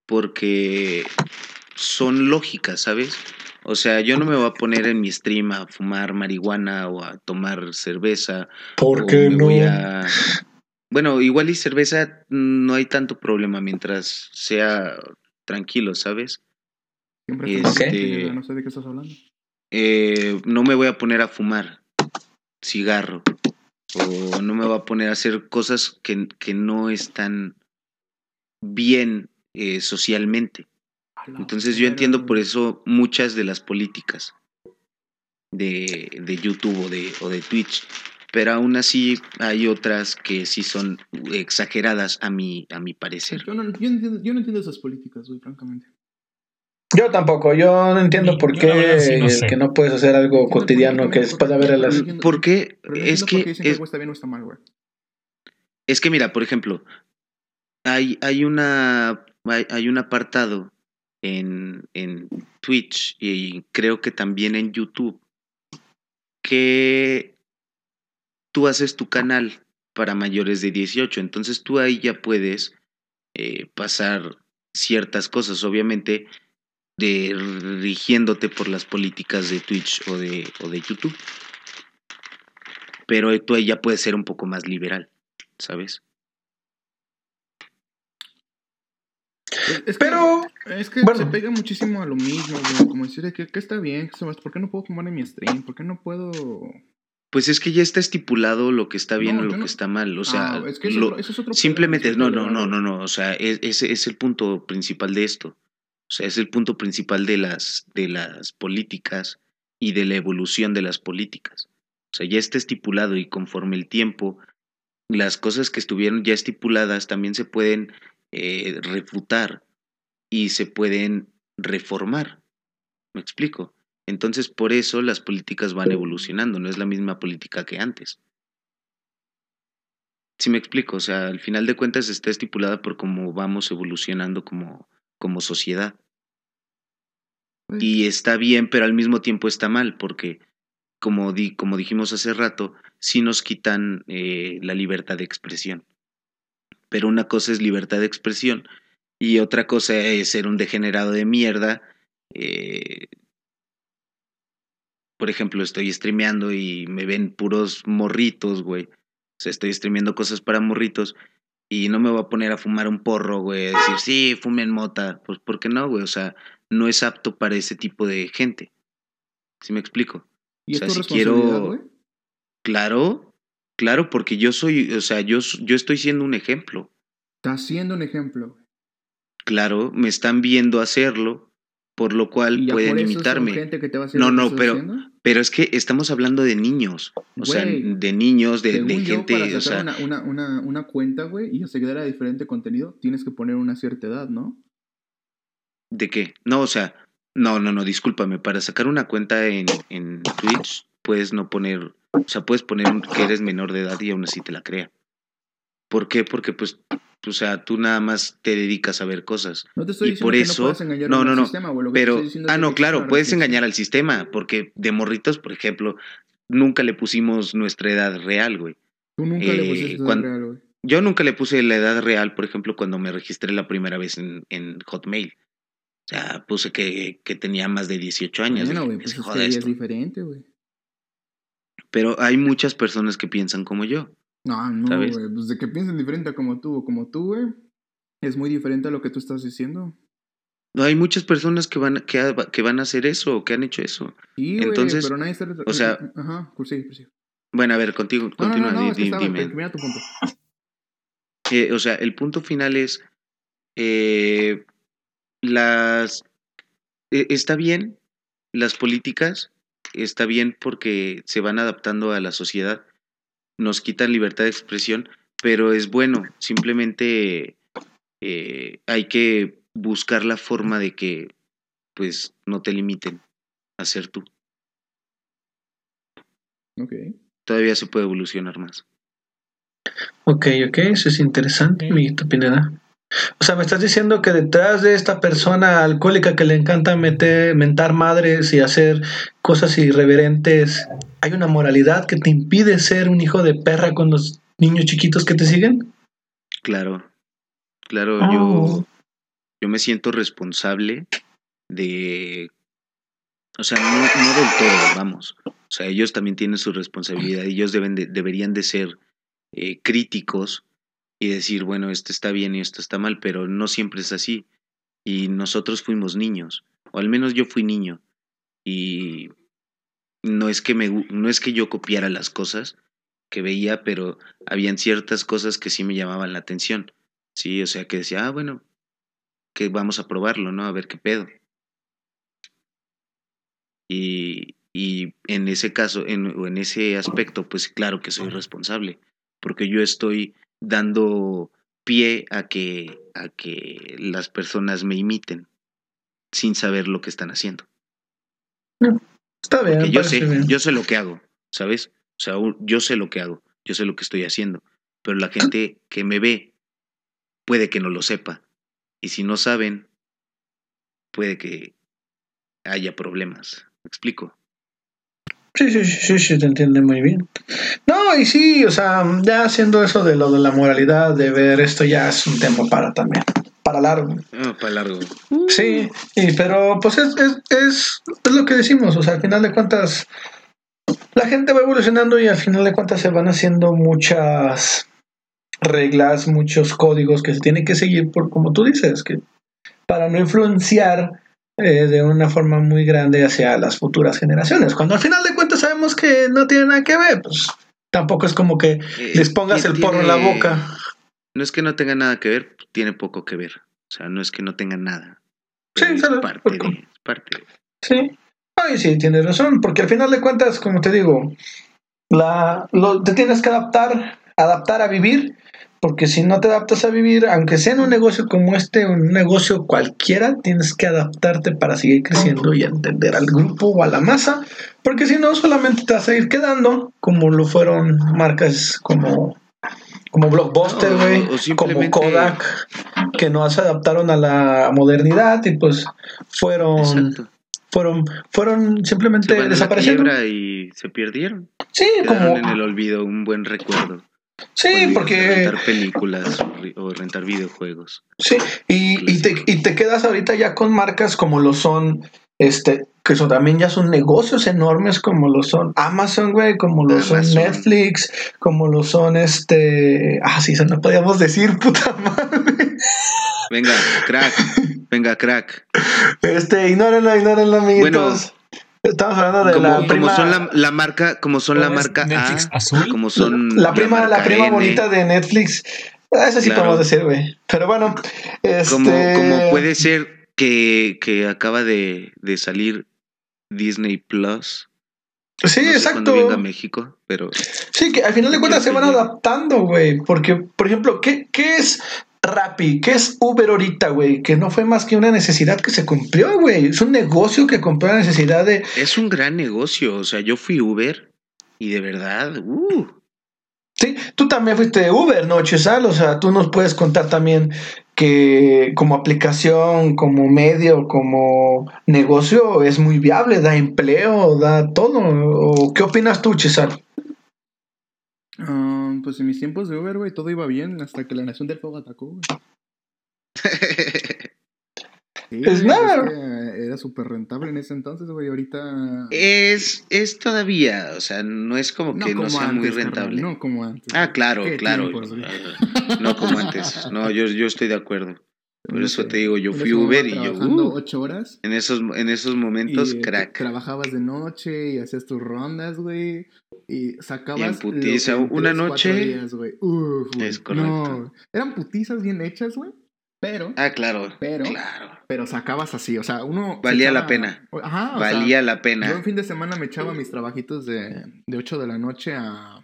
porque son lógicas, ¿sabes? O sea, yo no me voy a poner en mi stream a fumar marihuana o a tomar cerveza. ¿Por qué no? voy a- Bueno, igual y cerveza mm, no hay tanto problema mientras sea tranquilo, ¿sabes? Siempre este- tranquilo, no sé de qué estás hablando. Eh, no me voy a poner a fumar cigarro o no me voy a poner a hacer cosas que, que no están bien eh, socialmente. Entonces yo entiendo por eso muchas de las políticas de, de YouTube o de, o de Twitch, pero aún así hay otras que sí son exageradas a mi, a mi parecer. Yo no, yo, entiendo, yo no entiendo esas políticas, güey, francamente. Yo tampoco, yo no entiendo por yo qué sí no sé. que no puedes hacer algo cotidiano que políticamente pueda haber a las... entiendo- ¿Por qué? Es entiendo por qué que, dicen que es, algo está bien o está mal, güey. es que mira, por ejemplo, hay, hay, una, hay, un apartado en, en Twitch y creo que también en YouTube que tú haces tu canal para mayores de 18, entonces tú ahí ya puedes eh, pasar ciertas cosas, obviamente de rigiéndote por las políticas de Twitch o de, o de YouTube. Pero tú ahí ya puedes ser un poco más liberal, ¿sabes? Es- es que- Pero, Es que Bueno. se pega muchísimo a lo mismo, güey. Como decir de que, que está bien, que ¿por qué no puedo fumar en mi stream? ¿Por qué no puedo...? Pues es que ya está estipulado lo que está bien No, o lo no- que está mal. O sea, Ah, es que es lo- otro- ese es otro simplemente, no, no, no, no, no. O sea, es- ese es el punto principal de esto. O sea, es el punto principal de las, de las políticas y de la evolución de las políticas. O sea, ya está estipulado y conforme el tiempo, las cosas que estuvieron ya estipuladas también se pueden eh, refutar y se pueden reformar. ¿Me explico? Entonces, por eso las políticas van evolucionando, no es la misma política que antes. ¿Sí me explico? O sea, al final de cuentas está estipulada por cómo vamos evolucionando como, como sociedad. Pues, Y está bien, pero al mismo tiempo está mal, porque como, di, como dijimos hace rato, sí nos quitan eh, la libertad de expresión. Pero una cosa es libertad de expresión y otra cosa es ser un degenerado de mierda. eh, por ejemplo, estoy streameando y me ven puros morritos, güey. O sea, estoy streameando cosas para morritos y no me voy a poner a fumar un porro, güey. A decir, sí, fumen mota. Pues, ¿por qué no, güey? O sea, no es apto para ese tipo de gente. ¿Sí me explico? ¿Y es o sea, tu si quiero- güey? Claro, claro, porque yo soy, o sea, yo, yo estoy siendo un ejemplo. Estás siendo un ejemplo. Claro, me están viendo hacerlo, por lo cual pueden por eso son imitarme. gente que te va a hacer No, no, pero- haciendo. Pero es que estamos hablando de niños, o sea, de niños, de, de yo, gente, para o sea, una, una, una, una cuenta, güey, y acceder a diferente contenido, tienes que poner una cierta edad, ¿no? ¿de qué? No, o sea, no, no, no, discúlpame, para sacar una cuenta en, en Twitch puedes no poner, o sea, puedes poner que eres menor de edad y aún así te la crea. ¿Por qué? Porque pues, o sea, tú nada más te dedicas a ver cosas. No te estoy Y diciendo por que eso- no puedas engañar no, no, no, sistema, güey. Lo que te Pero, estoy diciendo es ah, no, claro, puedes engañar al sistema, porque de morritos, por ejemplo, nunca le pusimos nuestra edad real, güey. Tú nunca le eh, pusiste cuan- real, güey. Yo nunca le puse la edad real, por ejemplo, cuando me registré la primera vez en, en Hotmail. sea, puse que, que tenía más de 18 años. Bueno, güey, "Me pues es joda que ella es esto". diferente, güey. Pero hay muchas personas que piensan como yo. No, no, güey. Pues de que piensen diferente a como tú o como tú, güey. Es muy diferente a lo que tú estás diciendo. No, hay muchas personas que van, que, ha- que van a hacer eso, o que han hecho eso. Sí, güey, Entonces, pero nadie está... o sea- Ajá, pues sí, pues. Bueno, a ver, contigo, no, continúa, no, no, di- es que di- estaba, dime. termina tu punto. Eh, o sea, el punto final es, eh, las, eh, está bien las políticas, está bien porque se van adaptando a la sociedad, nos quitan libertad de expresión, pero es bueno, simplemente eh, hay que buscar la forma de que pues no te limiten a ser tú. Ok. Todavía se puede evolucionar más. Ok, ok, eso es interesante, amiguito Pineda. O sea, me estás diciendo que detrás de esta persona alcohólica que le encanta meter, mentar madres y hacer cosas irreverentes, ¿hay una moralidad que te impide ser un hijo de perra con los niños chiquitos que te siguen? Claro, claro, Oh. yo, yo me siento responsable de, o sea, no, no del todo, vamos. O sea, ellos también tienen su responsabilidad, ellos deben de- deberían de ser eh, críticos y decir, bueno, esto está bien y esto está mal, pero no siempre es así. Y nosotros fuimos niños, o al menos yo fui niño, y no es que me, no es que yo copiara las cosas que veía, pero habían ciertas cosas que sí me llamaban la atención. Sí, o sea, que decía, ah, bueno, que vamos a probarlo, ¿no? A ver qué pedo. Y, y en ese caso, en, o en ese aspecto, pues claro que soy responsable, porque yo estoy dando pie a que, a que las personas me imiten sin saber lo que están haciendo. Está bien, Porque yo sé, bien. yo sé lo que hago, ¿sabes? O sea, yo sé lo que hago, yo sé lo que estoy haciendo, pero la gente que me ve puede que no lo sepa. Y si no saben, puede que haya problemas. ¿Me explico? Sí, sí, sí, sí, sí, te entiende muy bien. No, y sí, o sea, ya haciendo eso de lo de la moralidad, de ver esto ya es un tema para también, para largo. Ah, para largo. Sí, y, pero pues es, es, es, es lo que decimos, o sea, al final de cuentas, la gente va evolucionando y al final de cuentas se van haciendo muchas reglas, muchos códigos que se tienen que seguir por, como tú dices, que para no influenciar eh, de una forma muy grande hacia las futuras generaciones. Cuando al final de cuentas sabemos que no tiene nada que ver, pues tampoco es como que Eh, les pongas el porro en la boca. No es que no tenga nada que ver, tiene poco que ver. O sea, no es que no tenga nada. Sí, es parte porque- de, es parte de. Sí. Ay, sí, tienes razón, porque al final de cuentas, como te digo, la, lo, te tienes que adaptar, adaptar a vivir, porque si no te adaptas a vivir, aunque sea en un negocio como este, un negocio cualquiera, tienes que adaptarte para seguir creciendo y entender al grupo o a la masa, porque si no, solamente te vas a ir quedando, como lo fueron marcas como, como Blockbuster, No, güey, como Kodak, que no se adaptaron a la modernidad y pues fueron Exacto. fueron fueron simplemente desapareciendo. y se perdieron. Sí, Quedaron como en el olvido un buen recuerdo. Sí, porque rentar películas o re- o rentar videojuegos. sí y, y te, y te quedas ahorita ya con marcas como lo son este que son también ya son negocios enormes como lo son Amazon, güey, como lo son. Netflix, como lo son este, ah, sí, eso no podíamos decir, puta madre. Venga, crack. Venga, crack. Este, ignórenlo, ignórenlo, amiguitos. Bueno, Estamos hablando de Como, la como son la, la marca, como son la ¿Cómo es marca Netflix A, azul? como son la prima, la, prima N, bonita de Netflix. Esa sí Claro. podemos decir, güey. Pero bueno, este... Como, como puede ser que, que acaba de, de salir Disney Plus. Sí, no sé exacto. venga a México, pero Sí, que al final de cuentas se van adaptando, güey. Porque, por ejemplo, ¿qué, qué es Rappi? ¿Qué es Uber ahorita, güey? Que no fue más que una necesidad que se cumplió, güey. Es un negocio que cumplió la necesidad de... es un gran negocio. O sea, yo fui Uber y de verdad, uh, Sí, tú también fuiste Uber, ¿no, Chesal? O sea, tú nos puedes contar también que como aplicación, como medio, como negocio es muy viable, da empleo, da todo. ¿O qué opinas tú, Chesal? Ah, pues en mis tiempos de Uber, güey, todo iba bien hasta que la Nación del Fuego atacó, güey. Sí, Es güey, nada. era súper rentable en ese entonces, güey. Ahorita. Es, es todavía, o sea, no es como que no, como sea muy carnal, rentable. No como antes. Ah, claro, claro. tiempos, güey. No como antes. No, yo, yo estoy de acuerdo. Por eso te digo, yo fui Uber y yo, trabajando uh, ocho horas. en esos, en esos momentos, y, eh, crack. Trabajabas de noche y hacías tus rondas, güey. Y sacabas. Y en lo putiza, que en una tres, noche- días, güey. Uf, güey. Es correcto. No, eran putizas bien hechas, güey. Pero. Ah, claro. Pero- claro. Pero sacabas así, o sea, uno. Valía la pena. Ajá, o sea, Valía la Yo pena. en fin de semana me echaba mis trabajitos de, de 8 de la noche a.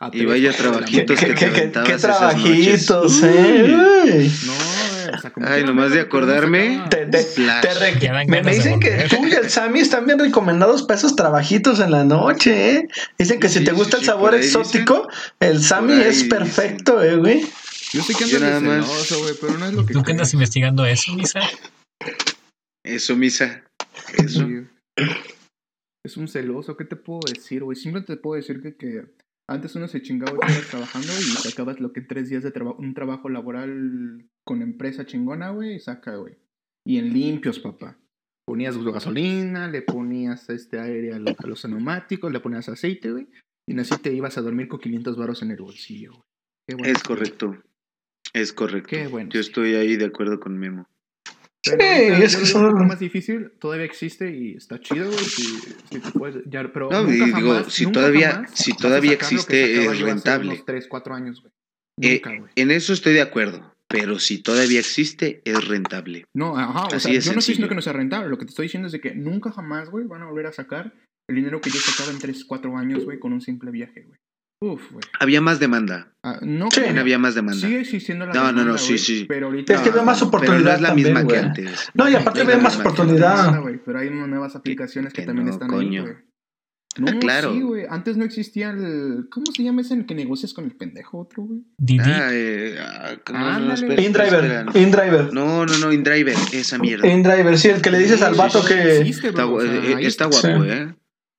a Y vaya trabajitos ¿Qué, que qué, te qué, aventabas qué esas trabajitos, noches. eh. Uy. No, sea, como Ay, nomás de acordarme. Te, te- te me, me dicen que tú y el Sammy están bien recomendados para esos trabajitos en la noche, ¿eh? Dicen que si te gusta sí, el sabor exótico, el Sammy es dicen. perfecto, ¿eh, güey? Yo sé que andas más- celoso, güey, pero no es lo que. ¿Tú qué andas investigando eso, Misa? Eso, misa. Eso. Es un celoso, ¿qué te puedo decir, güey? Siempre te puedo decir que, que antes uno se chingaba ocho horas trabajando y sacabas lo que tres días de traba- un trabajo laboral con empresa chingona, güey, y saca, güey. Y en limpios, papá. Ponías gasolina, le ponías este aire a, lo- a los neumáticos, le ponías aceite, güey. Y así te ibas a dormir con 500 baros en el bolsillo, güey. Qué bueno. Es correcto. Es correcto. Qué bueno. Yo estoy ahí de acuerdo con Memo. Pero Sí, ahorita es yo que lo son- poco más difícil, todavía existe y está chido, güey. Si, si te puedes, ya, pero No, nunca y digo, jamás- si nunca todavía- jamás si todavía lo existe, es yo hace rentable. unos 3, 4 años, güey. Eh, Nunca, güey. en eso estoy de acuerdo. Pero si todavía existe, es rentable. No, ajá, o así sea, de yo no estoy sencillo. diciendo que no sea rentable, lo que te estoy diciendo es de que nunca jamás, güey, van a volver a sacar el dinero que yo sacaba en 3, 4 años, güey, con un simple viaje, güey. Uf, güey. Había más demanda. Ah, no, Sí. que- También había más demanda. Sigue existiendo la No, no, no, sí, sí. Pero ahorita... Es que veo más Pero oportunidad no es la también, misma que güey. antes. No, y aparte veo más oportunidad. Pero hay nuevas aplicaciones que, que también no, están coño. ahí, güey. No, Ah, claro. sí, güey. Antes no existía el... ¿Cómo se llama ese en el que negocias con el pendejo otro, güey? Didi. Ah, eh, ah, no, no, espera, InDriver, espera. InDriver. No, no, no, InDriver, esa mierda. InDriver, sí, el que le dices al vato Sí, que. existe, Está, bro, o gu- sea, eh, está está. guapo, Sí. ¿eh?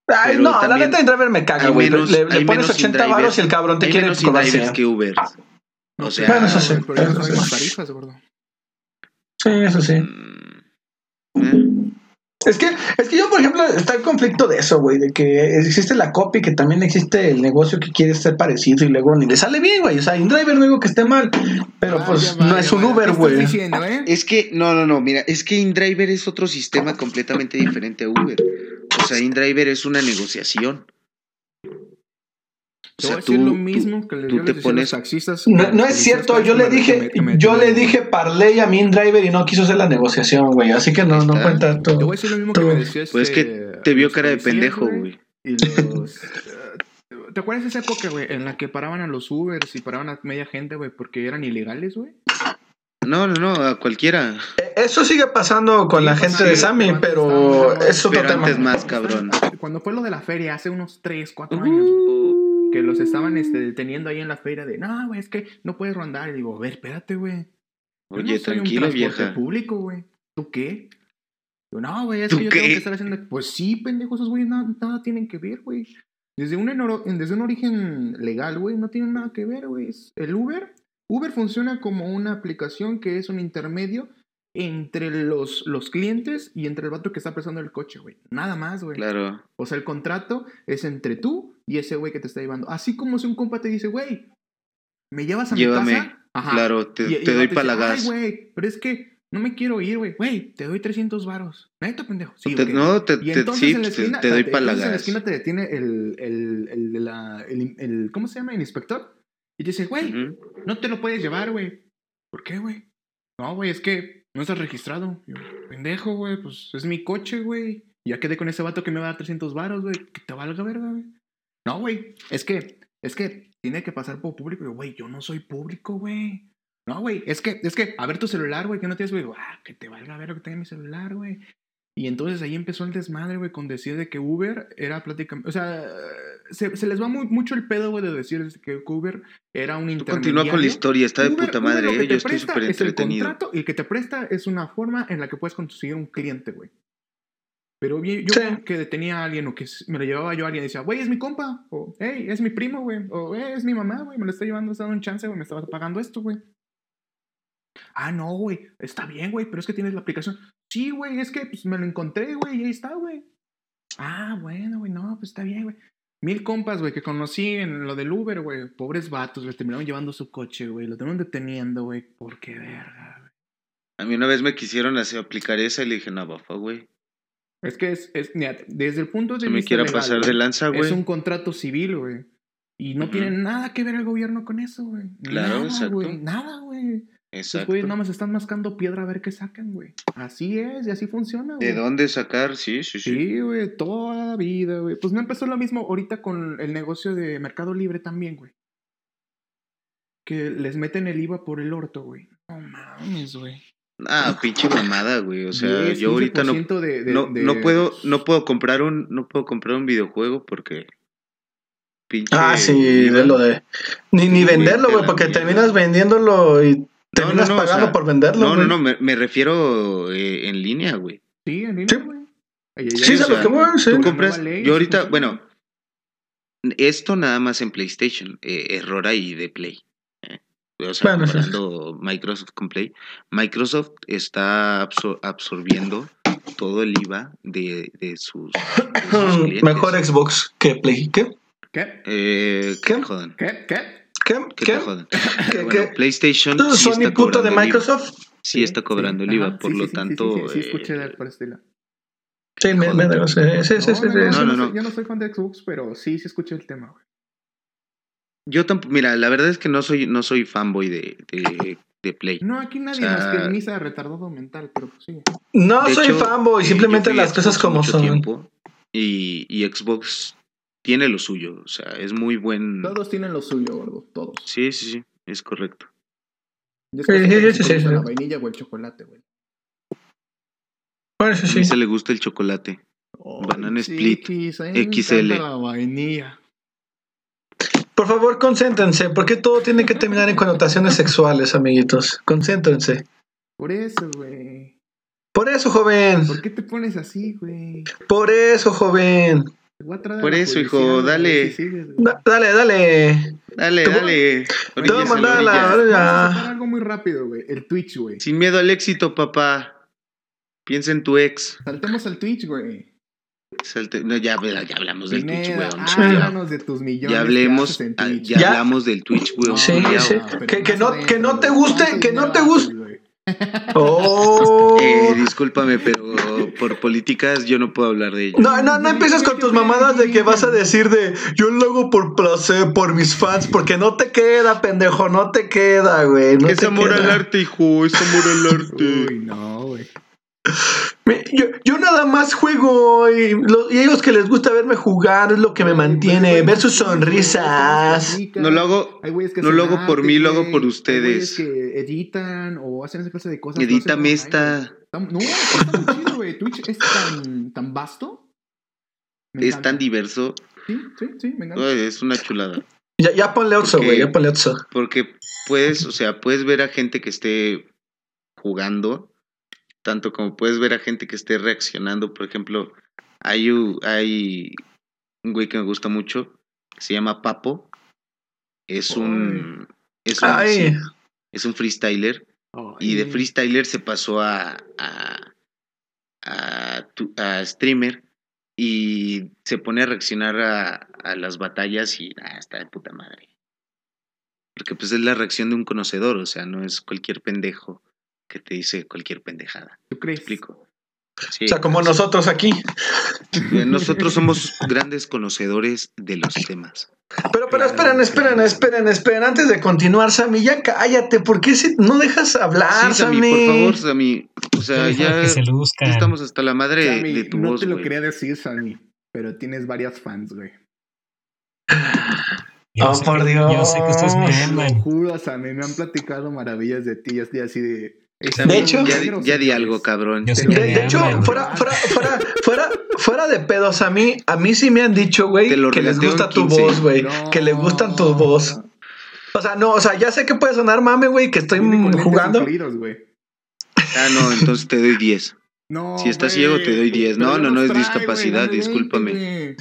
Ay, no, la neta InDriver me caga, güey. Le, le pones menos 80 InDriver. varos y el cabrón te Hay quiere menos cobrar InDrivers 100. que Uber. No, O sea, Bueno, eso sí, pero eso sí. más tarifas, gordo. Sí, eso sí. mm. Es que, es que yo, por ejemplo, está el conflicto de eso, güey, de que existe la copy, que también existe el negocio que quiere ser parecido y luego ni le sale bien, güey. O sea, InDriver no digo que esté mal, pero Vaya, pues vaya, no es un vaya. Uber, ¿Qué estás güey. diciendo, eh? Es que, no, no, no, mira, es que InDriver es otro sistema completamente diferente a Uber. O sea, InDriver es una negociación. O sea, tú, lo mismo tú- que le tú yo te pones- los taxistas. No, es cierto, yo le dije, yo le dije Parley a mi InDriver y no quiso hacer la negociación, güey. Así que no, no cuenta Te voy a todo. decir lo mismo que me decía Pues es que este, te vio cara de pendejo, güey. Y los... eh, ¿Te acuerdas de esa época, güey, en la que paraban a los Ubers y paraban a media gente, güey, porque eran ilegales, güey? No, no, no, a cualquiera. Eso sigue pasando con Sí, la pues, gente sí, de Sammy, pero es otro Pero tema. antes más, cabrón. Cuando fue lo de la feria, hace unos 3, 4 años, güey, que los estaban este, deteniendo ahí en la feria de, no, güey, es que no puedes rondar. Y digo, a ver, espérate, güey. Yo Oye, no soy un vieja. público, güey. ¿Tú qué? Yo, no, güey, es ¿Tú que yo qué? tengo que estar haciendo. Pues sí, pendejos, esos güeyes nada, nada tienen que ver, güey. Desde un, enoro- desde un origen legal, güey, no tienen nada que ver, güey. El Uber, Uber funciona como una aplicación que es un intermedio entre los, los clientes y entre el vato que está prestando el coche, güey. Nada más, güey. Claro. O sea, el contrato es entre tú y ese güey que te está llevando. Así como si un compa te dice, güey, ¿me llevas a Llévame. mi casa? Ajá. Claro, te, Y- te doy para la gas. Ay, güey, pero es que no me quiero ir, güey. Güey, te doy 300 varos. Neta, pendejo. Sí, Te- ok. no, te, Y entonces sí, en la esquina, te doy para la entonces en la gas. esquina te detiene el, el, el, de la- el- el- ¿cómo se llama? El inspector. Y dice, güey, no te lo puedes llevar, güey. ¿Por qué, güey? No, güey, es que no estás registrado. Yo, pendejo, güey, pues es mi coche, güey. Ya quedé con ese vato que me va a dar 300 varos, güey. Que te valga verga, güey. No, güey, es que, es que tiene que pasar por público. Güey, yo no soy público, güey. No, güey, es que, es que, a ver tu celular, güey, que no tienes, güey. Ah, que te valga verga que tenga mi celular, güey. Y entonces ahí empezó el desmadre, güey, con decir de que Uber era prácticamente. O sea, se, se les va muy- mucho el pedo, güey, de decir que Uber era un intermediario. continúa con la historia, está de Uber- puta Uber madre, que ¿eh? Yo estoy presta súper es el contrato y el que te presta es una forma en la que puedes conseguir un cliente, güey. Pero yo Sí. que detenía a alguien o que me lo llevaba yo a alguien y decía, güey, es mi compa, o hey, es mi primo, güey, o hey, es mi mamá, güey, me lo está llevando, está dando un chance, güey, me estaba pagando esto, güey. Ah, no, güey, está bien, güey, pero es que tienes la aplicación. Sí, güey, es que pues, me lo encontré, güey, y ahí está, güey. Ah, bueno, güey, no, pues está bien, güey. Mil compas, güey, que conocí en lo del Uber, güey. Pobres vatos, les terminaron llevando su coche, güey. Lo terminaron deteniendo, güey. ¿Por qué verga, güey? A mí una vez me quisieron hacer aplicar esa y le dije, no, bafa, güey. Es que es, es mira, desde el punto de Se me vista quiera legal, pasar de lanza, es güey. un contrato civil, güey. Y no Ujú. tiene nada que ver el gobierno con eso, güey. Claro, nada, exacto. güey. Nada, güey. Exacto. güeyes nada más están mascando piedra a ver qué sacan, güey. Así es, y así funciona, güey. ¿De dónde sacar? Sí, sí, sí. Sí, güey, toda la vida, güey. Pues no empezó lo mismo ahorita con el negocio de Mercado Libre también, güey. Que les meten el IVA por el orto, güey. No mames, güey. Ah, pinche mamada, güey. O sea, 10, yo ahorita no, 15% de- de- no, de- no puedo, no puedo comprar un, no puedo comprar un videojuego porque pinche Ah, sí, de lo de. Ni, ni venderlo, de güey, porque terminas vendiéndolo y terminas no, no, o pagando sea, por venderlo. No, no, no, me, me refiero eh, en línea, güey. Sí, en línea, Sí. güey. Sí, a lo o que voy, sí. Tú compras, ley, yo ahorita, sí, bueno, esto nada más en PlayStation, eh, error ahí de Play. eh. O sea, Bueno, sí. comparando Microsoft con Play, Microsoft está absor- absorbiendo todo el IVA de, de sus, de sus clientes. Mejor Xbox que Play. ¿Qué? ¿Qué? Eh, ¿Qué? te jodan. ¿Qué? ¿Qué? ¿Qué? ¿Qué? ¿Qué? Bueno. PlayStation ¿Tú, sí Sony puto de el IVA. Microsoft? Sí, está cobrando el IVA, Ajá, por sí, lo sí, sí, tanto. Sí, sí, sí, escuché eh, de por lado. Sí, me, me, me- sí, sí, sí, sí, sí, no, sí. yo no, soy- no. Yo no soy fan de Xbox, pero sí, sí escuché el tema, güey. Yo tampoco, mira, la verdad es que no soy, no soy fanboy de, de, de Play. No, aquí nadie O sea, más que Misa retardado mental, pero pues sí. No De soy hecho, fanboy, eh, simplemente las cosas como mucho son. tiempo, y, y Xbox tiene lo suyo, o sea, es muy buen... Todos tienen lo suyo, gordo. Todos. Sí, sí, sí, es correcto. Y es Sí, sí, sí, si sí. La vainilla o el chocolate, güey. Bueno, sí, A mí se le gusta el chocolate. Banana Split XL. encanta La vainilla. Por favor, concéntrense, porque todo tiene que terminar en connotaciones sexuales, amiguitos. Concéntrense. Por eso, güey. Por eso, joven. ¿Por qué te pones así, güey? Por eso, joven. Por eso, hijo, dale. Da- dale, dale. Dale, dale. te voy a mandar a la- algo muy rápido, güey. El Twitch, güey. Sin miedo al éxito, papá. Piensa en tu ex. Saltemos al Twitch, güey. Salte- No, ya, ya hablamos del Twitch, weón. háblanos de tus millones Ya hablemos, en ah, Twitch. ya, Ya. hablamos del Twitch, weón. Sí, Ya, sí. pero Que- no- que no te guste, ¿Cuánto que no te guste. Oh. Eh, discúlpame, pero por políticas yo no puedo hablar de ello. No, no, no empieces con tus mamadas de que vas a decir de yo lo hago por placer, por mis fans, porque no te queda, pendejo, no te queda, güey. No es amor queda. al arte, hijo, es amor al arte. Uy, no, güey. Me- Yo, yo nada más juego y, lo- y ellos que les gusta verme jugar es lo que me mantiene, ver sus sonrisas. No lo hago, no lo hago por mí, lo hago por ustedes. que editan o hacen esa clase de cosas. edítame esta. No, está muy chido, güey. Twitch es tan, tan vasto. Me Es tan diverso. Sí, sí, sí, me encanta. Es una chulada. Ya, ya ponle otro, güey, ya ponle otro. Porque puedes, o sea, puedes ver a gente que esté jugando, tanto como puedes ver a gente que esté reaccionando. Por ejemplo, hay, u- hay un güey que me gusta mucho, se llama Papo. Es un. Es un, sí, es un freestyler. Y de freestyler se pasó a. a, a, tu- a streamer. Y se pone a reaccionar a, a las batallas y ah, está de puta madre. Porque pues es la reacción de un conocedor, o sea, no es cualquier pendejo que te dice cualquier pendejada. ¿Tú crees? ¿Me explico? Sí. O sea, como nosotros aquí. Eh, Nosotros somos grandes conocedores de los temas. Pero, pero esperen, esperen, esperen, esperen. Antes de continuar, Sammy, ya cállate. ¿Por qué si- no dejas hablar, sí, Sammy, Sammy? por favor, Sammy. O sea, ya, se ya estamos hasta la madre de, Sammy, de tu no voz, te lo quería decir, Sammy, pero tienes varias fans, güey. Yo Oh, por que- Yo Dios. sé que ustedes me Te lo aman. juro, Sammy, me han platicado maravillas de ti. Yo estoy así de. De hecho- ya, di- ya di algo, cabrón. De, hecho, fuera, fuera, fuera, fuera, fuera de pedos, a mí, a mí sí me han dicho, güey, que les gusta tu 15. voz, güey. No. Que les gustan tu voz. O sea, no, o sea, ya sé que puede sonar mame, güey, que estoy jugando. incluidos. Ah, no, entonces te doy 10. No, Si estás ciego, te doy 10. pero No, no, no es trae, discapacidad, discúlpame.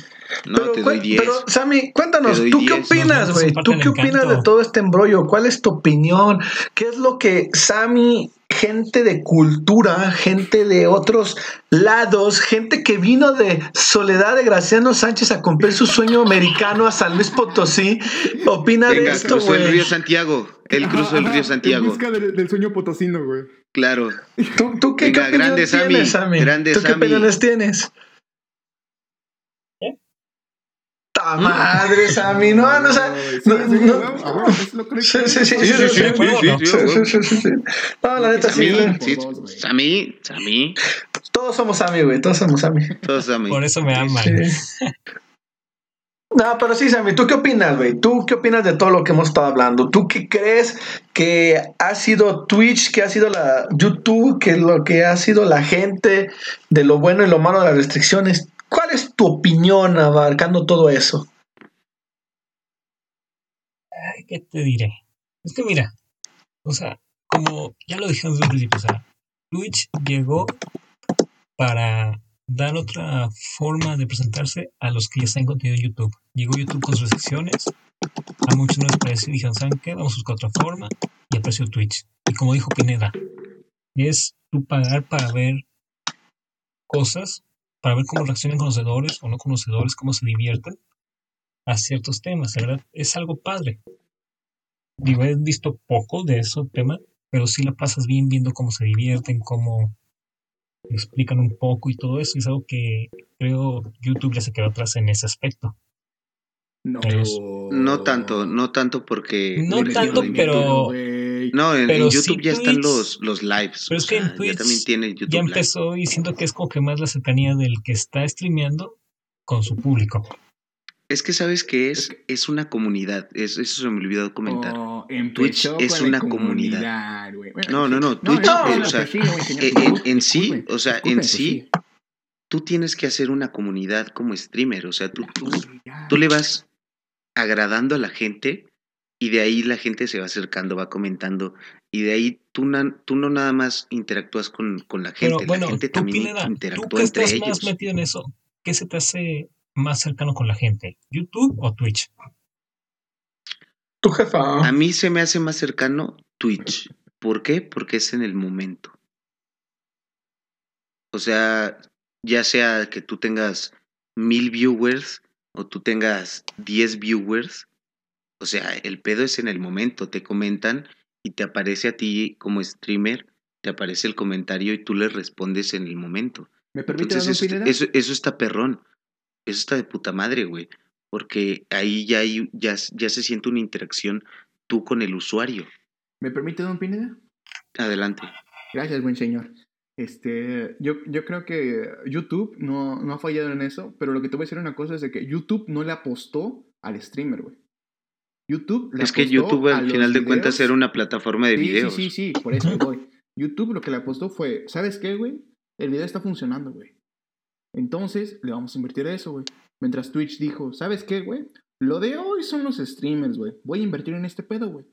No, pero, te doy cuál- 10. pero, Sammy, cuéntanos, Te doy ¿tú qué 10. opinas, güey? ¿Tú qué opinas de todo este embrollo? ¿Cuál es tu opinión? ¿Qué es lo que Sammy, gente de cultura, gente de otros lados, gente que vino de Soledad de Graciano Sánchez a cumplir su sueño americano a San Luis Potosí, opina de esto, cruzó el güey? río Santiago. Él Ajá, cruzó el ajá, río En Santiago. busca del, del sueño potosino, güey. Claro. ¿Tú, tú qué, Venga, qué tienes, Sammy? grande ¿Tú qué opiniones tienes? ¿Eh? ¡Ta madre, Sammy! No, no, o sea, no, sí, no-. Sí, sí, sí, Sí, sí, sí, sí, ¿Puedo o sí, no? sí, Sí, sí. sí, sí, sí. No, la neta sí. Sammy. Sammy. Todos somos Sammy, güey. Todos somos Sammy. Todos Sammy. Por eso me aman. Sí. No, pero sí, Sammy, ¿tú qué opinas, güey? ¿Tú qué opinas de todo lo que hemos estado hablando? ¿Tú qué crees que ha sido Twitch, que ha sido la YouTube, que lo que ha sido la gente, de lo bueno y lo malo de las restricciones? ¿Cuál es tu opinión abarcando todo eso? ¿Qué te diré? Es que mira, o sea, como ya lo dijimos desde principio, o sea, Twitch llegó para dar otra forma de presentarse a los que ya están en contenido en YouTube. Llegó YouTube con sus secciones, a muchos no les pareció y dijeron, ¿saben qué? Vamos a buscar otra forma y apareció Twitch. Y como dijo Pineda, es tú pagar para ver cosas, para ver cómo reaccionan conocedores o no conocedores, cómo se divierten a ciertos temas. La verdad, es algo padre. Digo, he visto poco de ese tema, pero sí la pasas bien viendo cómo se divierten, cómo explican un poco y todo eso. Es algo que creo YouTube ya se quedó atrás en ese aspecto. No. No tanto, no tanto porque. No tanto, pero-. No, en, pero en sí YouTube ya están los, los lives. pero es que en Twitch ya también tiene YouTube Ya Live. empezó y siento que es como que más la cercanía del que está streameando con su público. Es que sabes que Es es, una comunidad. Es, eso se me olvidó comentar. Oh, Twitch es una comunidad. Bueno, No, no, no, Twitch, no, eh, no, o sea, sí, en, en- sí, o sea, en sí, tú tienes que hacer una comunidad como streamer. O sea, tú, tú, tú le vas agradando a la gente y de ahí la gente se va acercando, va comentando y de ahí tú, na- tú no nada más interactúas con, con la gente, Pero bueno, la gente tú, también Pineda, tú interactúa que entre estás ellos. más metido en eso, ¿qué se te hace más cercano con la gente? ¿YouTube o Twitch? Tu jefa. A mí se me hace más cercano Twitch. ¿Por qué? Porque es en el momento. O sea, ya sea que tú tengas mil viewers o tú tengas diez viewers, o sea, el pedo es en el momento. Te comentan y te aparece a ti como streamer, te aparece el comentario y tú le respondes en el momento. ¿Me permite Entonces, eso, eso, eso está perrón. Eso está de puta madre, güey. Porque ahí ya, hay, ya, ya se siente una interacción tú con el usuario. ¿Me permite Don Pineda? Adelante. Gracias, buen señor. Este, yo, yo creo que YouTube no, no ha fallado en eso, pero lo que te voy a decir una cosa es de que YouTube no le apostó al streamer, güey. YouTube Es que YouTube al final de cuentas era una plataforma de sí, videos. Sí, sí, sí, por eso voy. YouTube lo que le apostó fue, ¿sabes qué, güey? El video está funcionando, güey. Entonces, le vamos a invertir a eso, güey. Mientras Twitch dijo, ¿sabes qué, güey? Lo de hoy son los streamers, güey. Voy a invertir en este pedo, güey.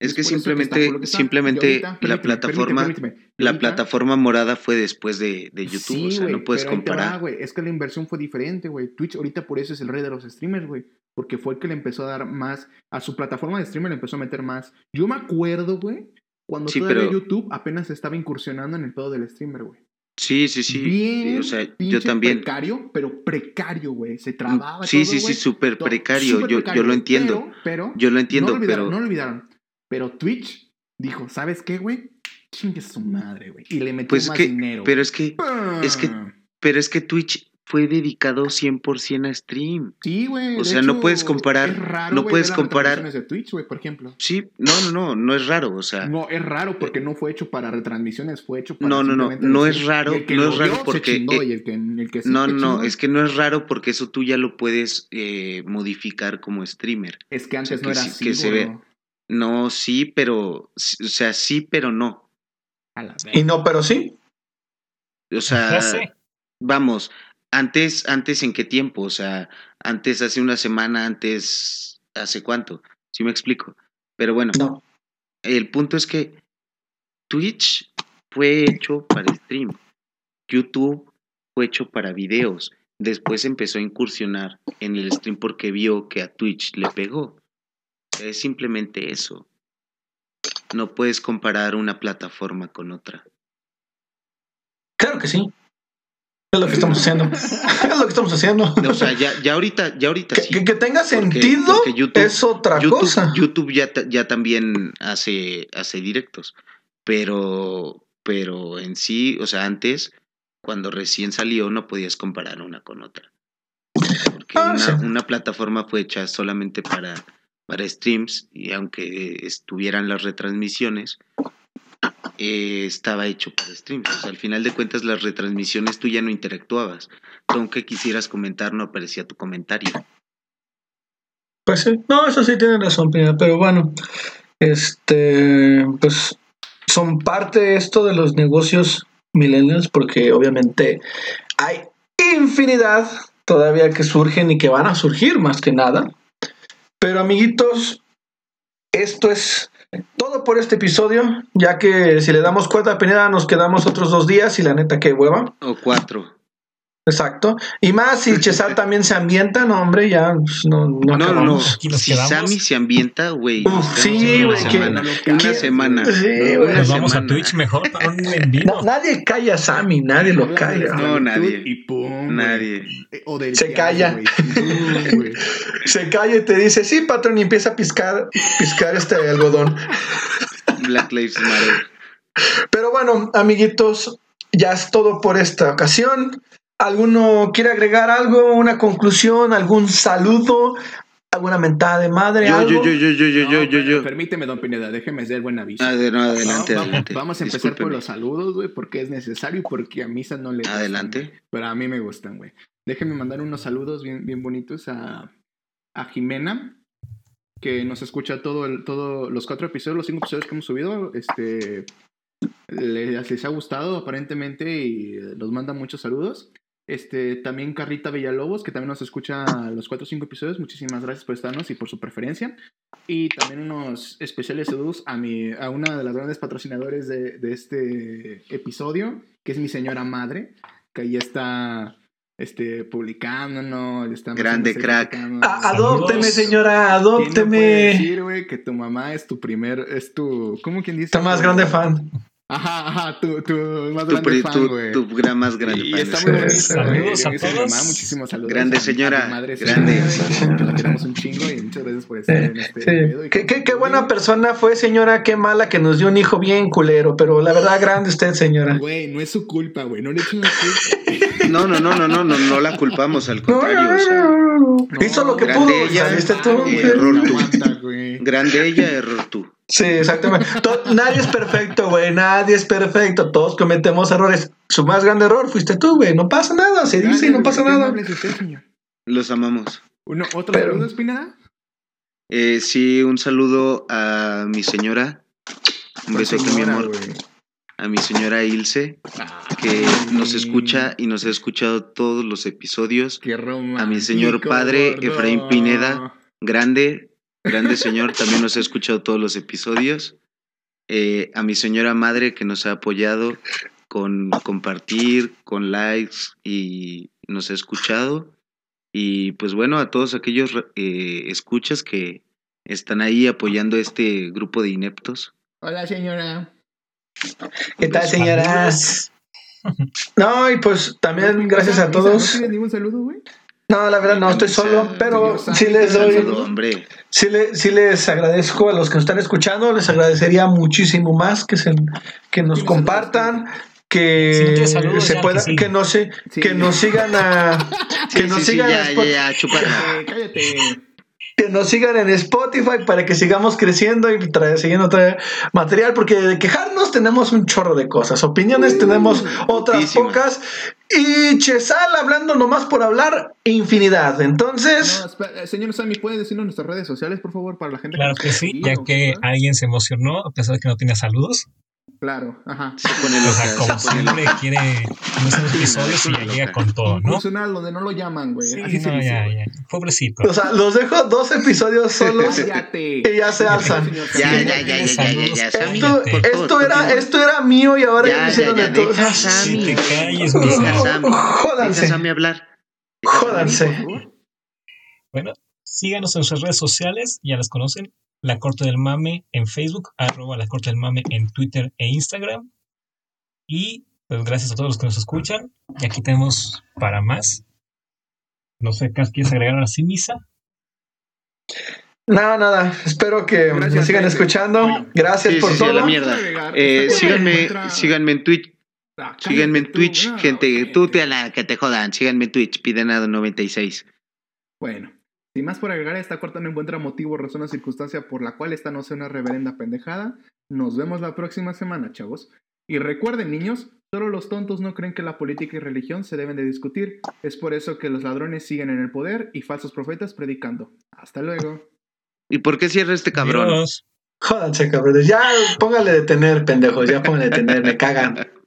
Es que está simplemente, que simplemente ahorita, la permíteme, plataforma, permíteme, permíteme. Y la plataforma morada fue después de, de YouTube. Sí, o sea, no puedes va, comparar. güey. Es que la inversión fue diferente, güey. Twitch ahorita por eso es el rey de los streamers, güey. Porque fue el que le empezó a dar más. A su plataforma de streamer le empezó a meter más. Yo me acuerdo, güey, cuando Sí, todavía pero- YouTube apenas estaba incursionando en el pedo del streamer, güey. Sí, sí, sí. Bien, o sea, yo también. precario, pero precario, güey. Se trababa Sí, todo, sí, sí, súper precario. yo, precario, yo lo entiendo. Pero, pero yo lo entiendo, no lo pero. no lo olvidaron. Pero Twitch dijo, ¿sabes qué, güey? Chingue su madre, güey. Y le metió Pues más que- dinero. Pero es que, es que- ¡Pam! pero es que Twitch fue dedicado 100% a stream. Sí, güey. O sea, no puedes comparar- es raro, no puedes comparar- retransmisiones de Twitch, güey, por ejemplo. Sí, no, no, no, no es raro. O sea, No, es raro porque no fue hecho para retransmisiones, fue hecho para. No, no, no, no es raro, el que no es raro porque, chingó, eh, y el que, el que sí no, no, es que no es raro porque eso tú ya lo puedes eh, modificar como streamer. Es que o sea, antes no que era sí- así, que se güey. ve. No, sí, pero, o sea, sí, pero no. A la Y no, pero sí. O sea, vamos, antes, antes en qué tiempo, o sea, antes hace una semana, antes, hace cuánto, ¿sí me explico? Pero bueno, No. el punto es que Twitch fue hecho para stream. YouTube fue hecho para videos. Después empezó a incursionar en el stream porque vio que a Twitch le pegó. Es simplemente eso. No puedes comparar una plataforma con otra. Claro que sí. Es lo que estamos haciendo. es lo que estamos haciendo. O sea, ya, ya ahorita, ya ahorita que, sí. que- que tenga sentido porque YouTube- es otra YouTube, cosa. YouTube ya, ya también hace, hace directos, pero, pero en sí, o sea, antes, cuando recién salió, no podías comparar una con otra. Porque Ah, una, sí. una plataforma fue hecha solamente para, para streams y aunque estuvieran las retransmisiones, eh, estaba hecho para streams. Al final de cuentas, las retransmisiones tú ya no interactuabas. Aunque quisieras comentar, no aparecía tu comentario. Pues sí, no, eso sí tiene razón, pero bueno, este, pues son parte esto de los negocios millennials porque obviamente hay infinidad todavía que surgen y que van a surgir más que nada. Pero amiguitos, esto es por este episodio, ya que si le damos cuenta a Pineda nos quedamos otros dos días y la neta que hueva. O cuatro. Exacto. Y más si Chesal también se ambienta, no hombre, ya pues, no, no, No, no, no. Si quedamos. Sammy se ambienta, güey. Sí, güey, Una que- semana. que- Una semana. Sí, güey. Nos vamos a. Twitch mejor para un. No, nadie calla a Sammy, nadie lo calla. No, nadie. Y pum. Nadie. Eh, O del Se calla. Se calla y te dice, sí, patrón, y empieza a piscar, piscar este algodón. Black Lives Matter. Pero bueno, amiguitos, ya es todo por esta ocasión. ¿Alguno quiere agregar algo, una conclusión, algún saludo, alguna mentada de madre? Yo, algo? yo, yo, yo, yo, yo, No, yo, yo, yo. Permíteme, don Pineda, déjeme hacer buen aviso. Ade- no, adelante, No, adelante. Vamos a empezar por los saludos, güey, porque es necesario y porque a Misa no le gustan, Adelante. Pero a mí me gustan, güey. Déjenme mandar unos saludos bien, bien bonitos a, a Jimena, que nos escucha todo el, todo los cuatro episodios, los cinco episodios que hemos subido. Este les, les ha gustado aparentemente y nos manda muchos saludos. Este, también Carrita Villalobos, que también nos escucha los cuatro o cinco episodios. Muchísimas gracias por estarnos y por su preferencia. Y también unos especiales saludos a, mi, a una de las grandes patrocinadores de, de este episodio, que es mi señora madre, que ahí está este, publicándonos. le está Grande crack. publicando. A- adópteme, señora, ¿Quién no puede adópteme. decir, güey, que tu mamá es tu primer, es tu, ¿cómo quien dice? Está más Tu- grande fan. Ajá, ajá, tu, tu más Tu, grande pri- fan, tu, güey. tu gran más grande Y fan. está muy bonito. Saludos a todos. mamá, muchísimos saludos. Grande señora, madre, grande. señora, la queremos un chingo y muchas gracias por estar en este Sí. Qué, qué- qué buena persona fue, señora. Qué mala que nos dio un hijo bien culero. Pero la verdad, grande usted, señora. Güey, no es su culpa, güey. No le echen la culpa. No, no, no, no, no, no, no la culpamos, al contrario. no, o sea, no, no. Hizo lo que grande pudo. ella, tú. Güey. güey, error tú. aguanta, grande ella, error tú. Sí, exactamente. Nadie es perfecto, güey. Nadie es perfecto. Todos cometemos errores. Su más grande error fuiste tú, güey. No pasa nada. Se dice y no pasa nada. Los amamos. Uno, ¿Otro Pero- saludo, Espinada? Eh, sí, un saludo a mi señora. Un besote, mi Señora, amor. A mi señora Ilse, que nos escucha y nos ha escuchado todos los episodios. Qué A mi señor padre, gordo. Efraín Pineda. Grande, grande señor, también nos ha escuchado todos los episodios. Eh, a mi señora madre que nos ha apoyado con compartir, con likes y nos ha escuchado. Y pues bueno, a todos aquellos eh, escuchas que están ahí apoyando este grupo de ineptos. Hola, señora. ¿Qué tal, señoras? No, y pues también No, gracias a ¿No todos. tienes ningún saludo, güey? No, la verdad no, estoy solo, pero sí les doy, Saludo, hombre. Sí, le- sí les agradezco a los que nos están escuchando, les agradecería muchísimo más que se, que nos Sí, compartan, que se pueda, que sí. que no se, Sí. que nos sigan a, que Sí, nos sí, sí, sigan ya, a ya, ya. Eh, cállate. que nos sigan en Spotify para que sigamos creciendo y trae, siguiendo traer material, porque de quejarnos tenemos un chorro de cosas, opiniones tenemos otras muchísimas. pocas, y Chesal hablando nomás por hablar, infinidad. Entonces, No, espera, eh, señor Sammy, ¿puede decirnos nuestras redes sociales, por favor, para la gente Claro nos que sí, ya que alguien se emocionó a pesar de que no tenía saludos. Claro, ajá. Se pone O sea, como se siempre loca. quiere unos episodios y ya llega con todo, ¿no? Funcional donde no lo llaman, güey. Sí, Así se no, dice, ya, güey. ya. Pobrecito. O sea, los dejo dos episodios solos y ya se alzan. Ya, ya, ya, ya, ya, ya, ya, Sammy, Esto, esto era, esto era mío y ahora Ya, hicieron ya, de todo. deja a Sammy. te calles. Deja a Jódanse. Sammy hablar. Deja Sammy. Jódanse. Bueno, síganos en nuestras redes sociales, ya las conocen. La Corte del Mame en Facebook, arroba La Corte del Mame en Twitter e Instagram. Y pues gracias a todos los que nos escuchan. Y aquí tenemos para más. No sé, ¿qué ¿quieres agregar ahora sí, Misa? Nada, nada. Espero que Gracias, me sigan gente. escuchando. Gracias Sí, por sí, todo. la mierda. Eh, síganme, síganme en Twitch, síganme en Twitch, gente, tú te a la que te jodan, síganme en Twitch, pidenado 96. Bueno, sin más por agregar, esta corta no encuentra motivo, razón o circunstancia por la cual esta no sea una reverenda pendejada. Nos vemos la próxima semana, chavos. Y recuerden, niños, solo los tontos no creen que la política y religión se deben de discutir. Es por eso que los ladrones siguen en el poder y falsos profetas predicando. Hasta luego. ¿Y por qué cierra este cabrón? Adiós. Jódanse, cabrones. Ya póngale detener, pendejos. Ya póngale detener. Me cagan.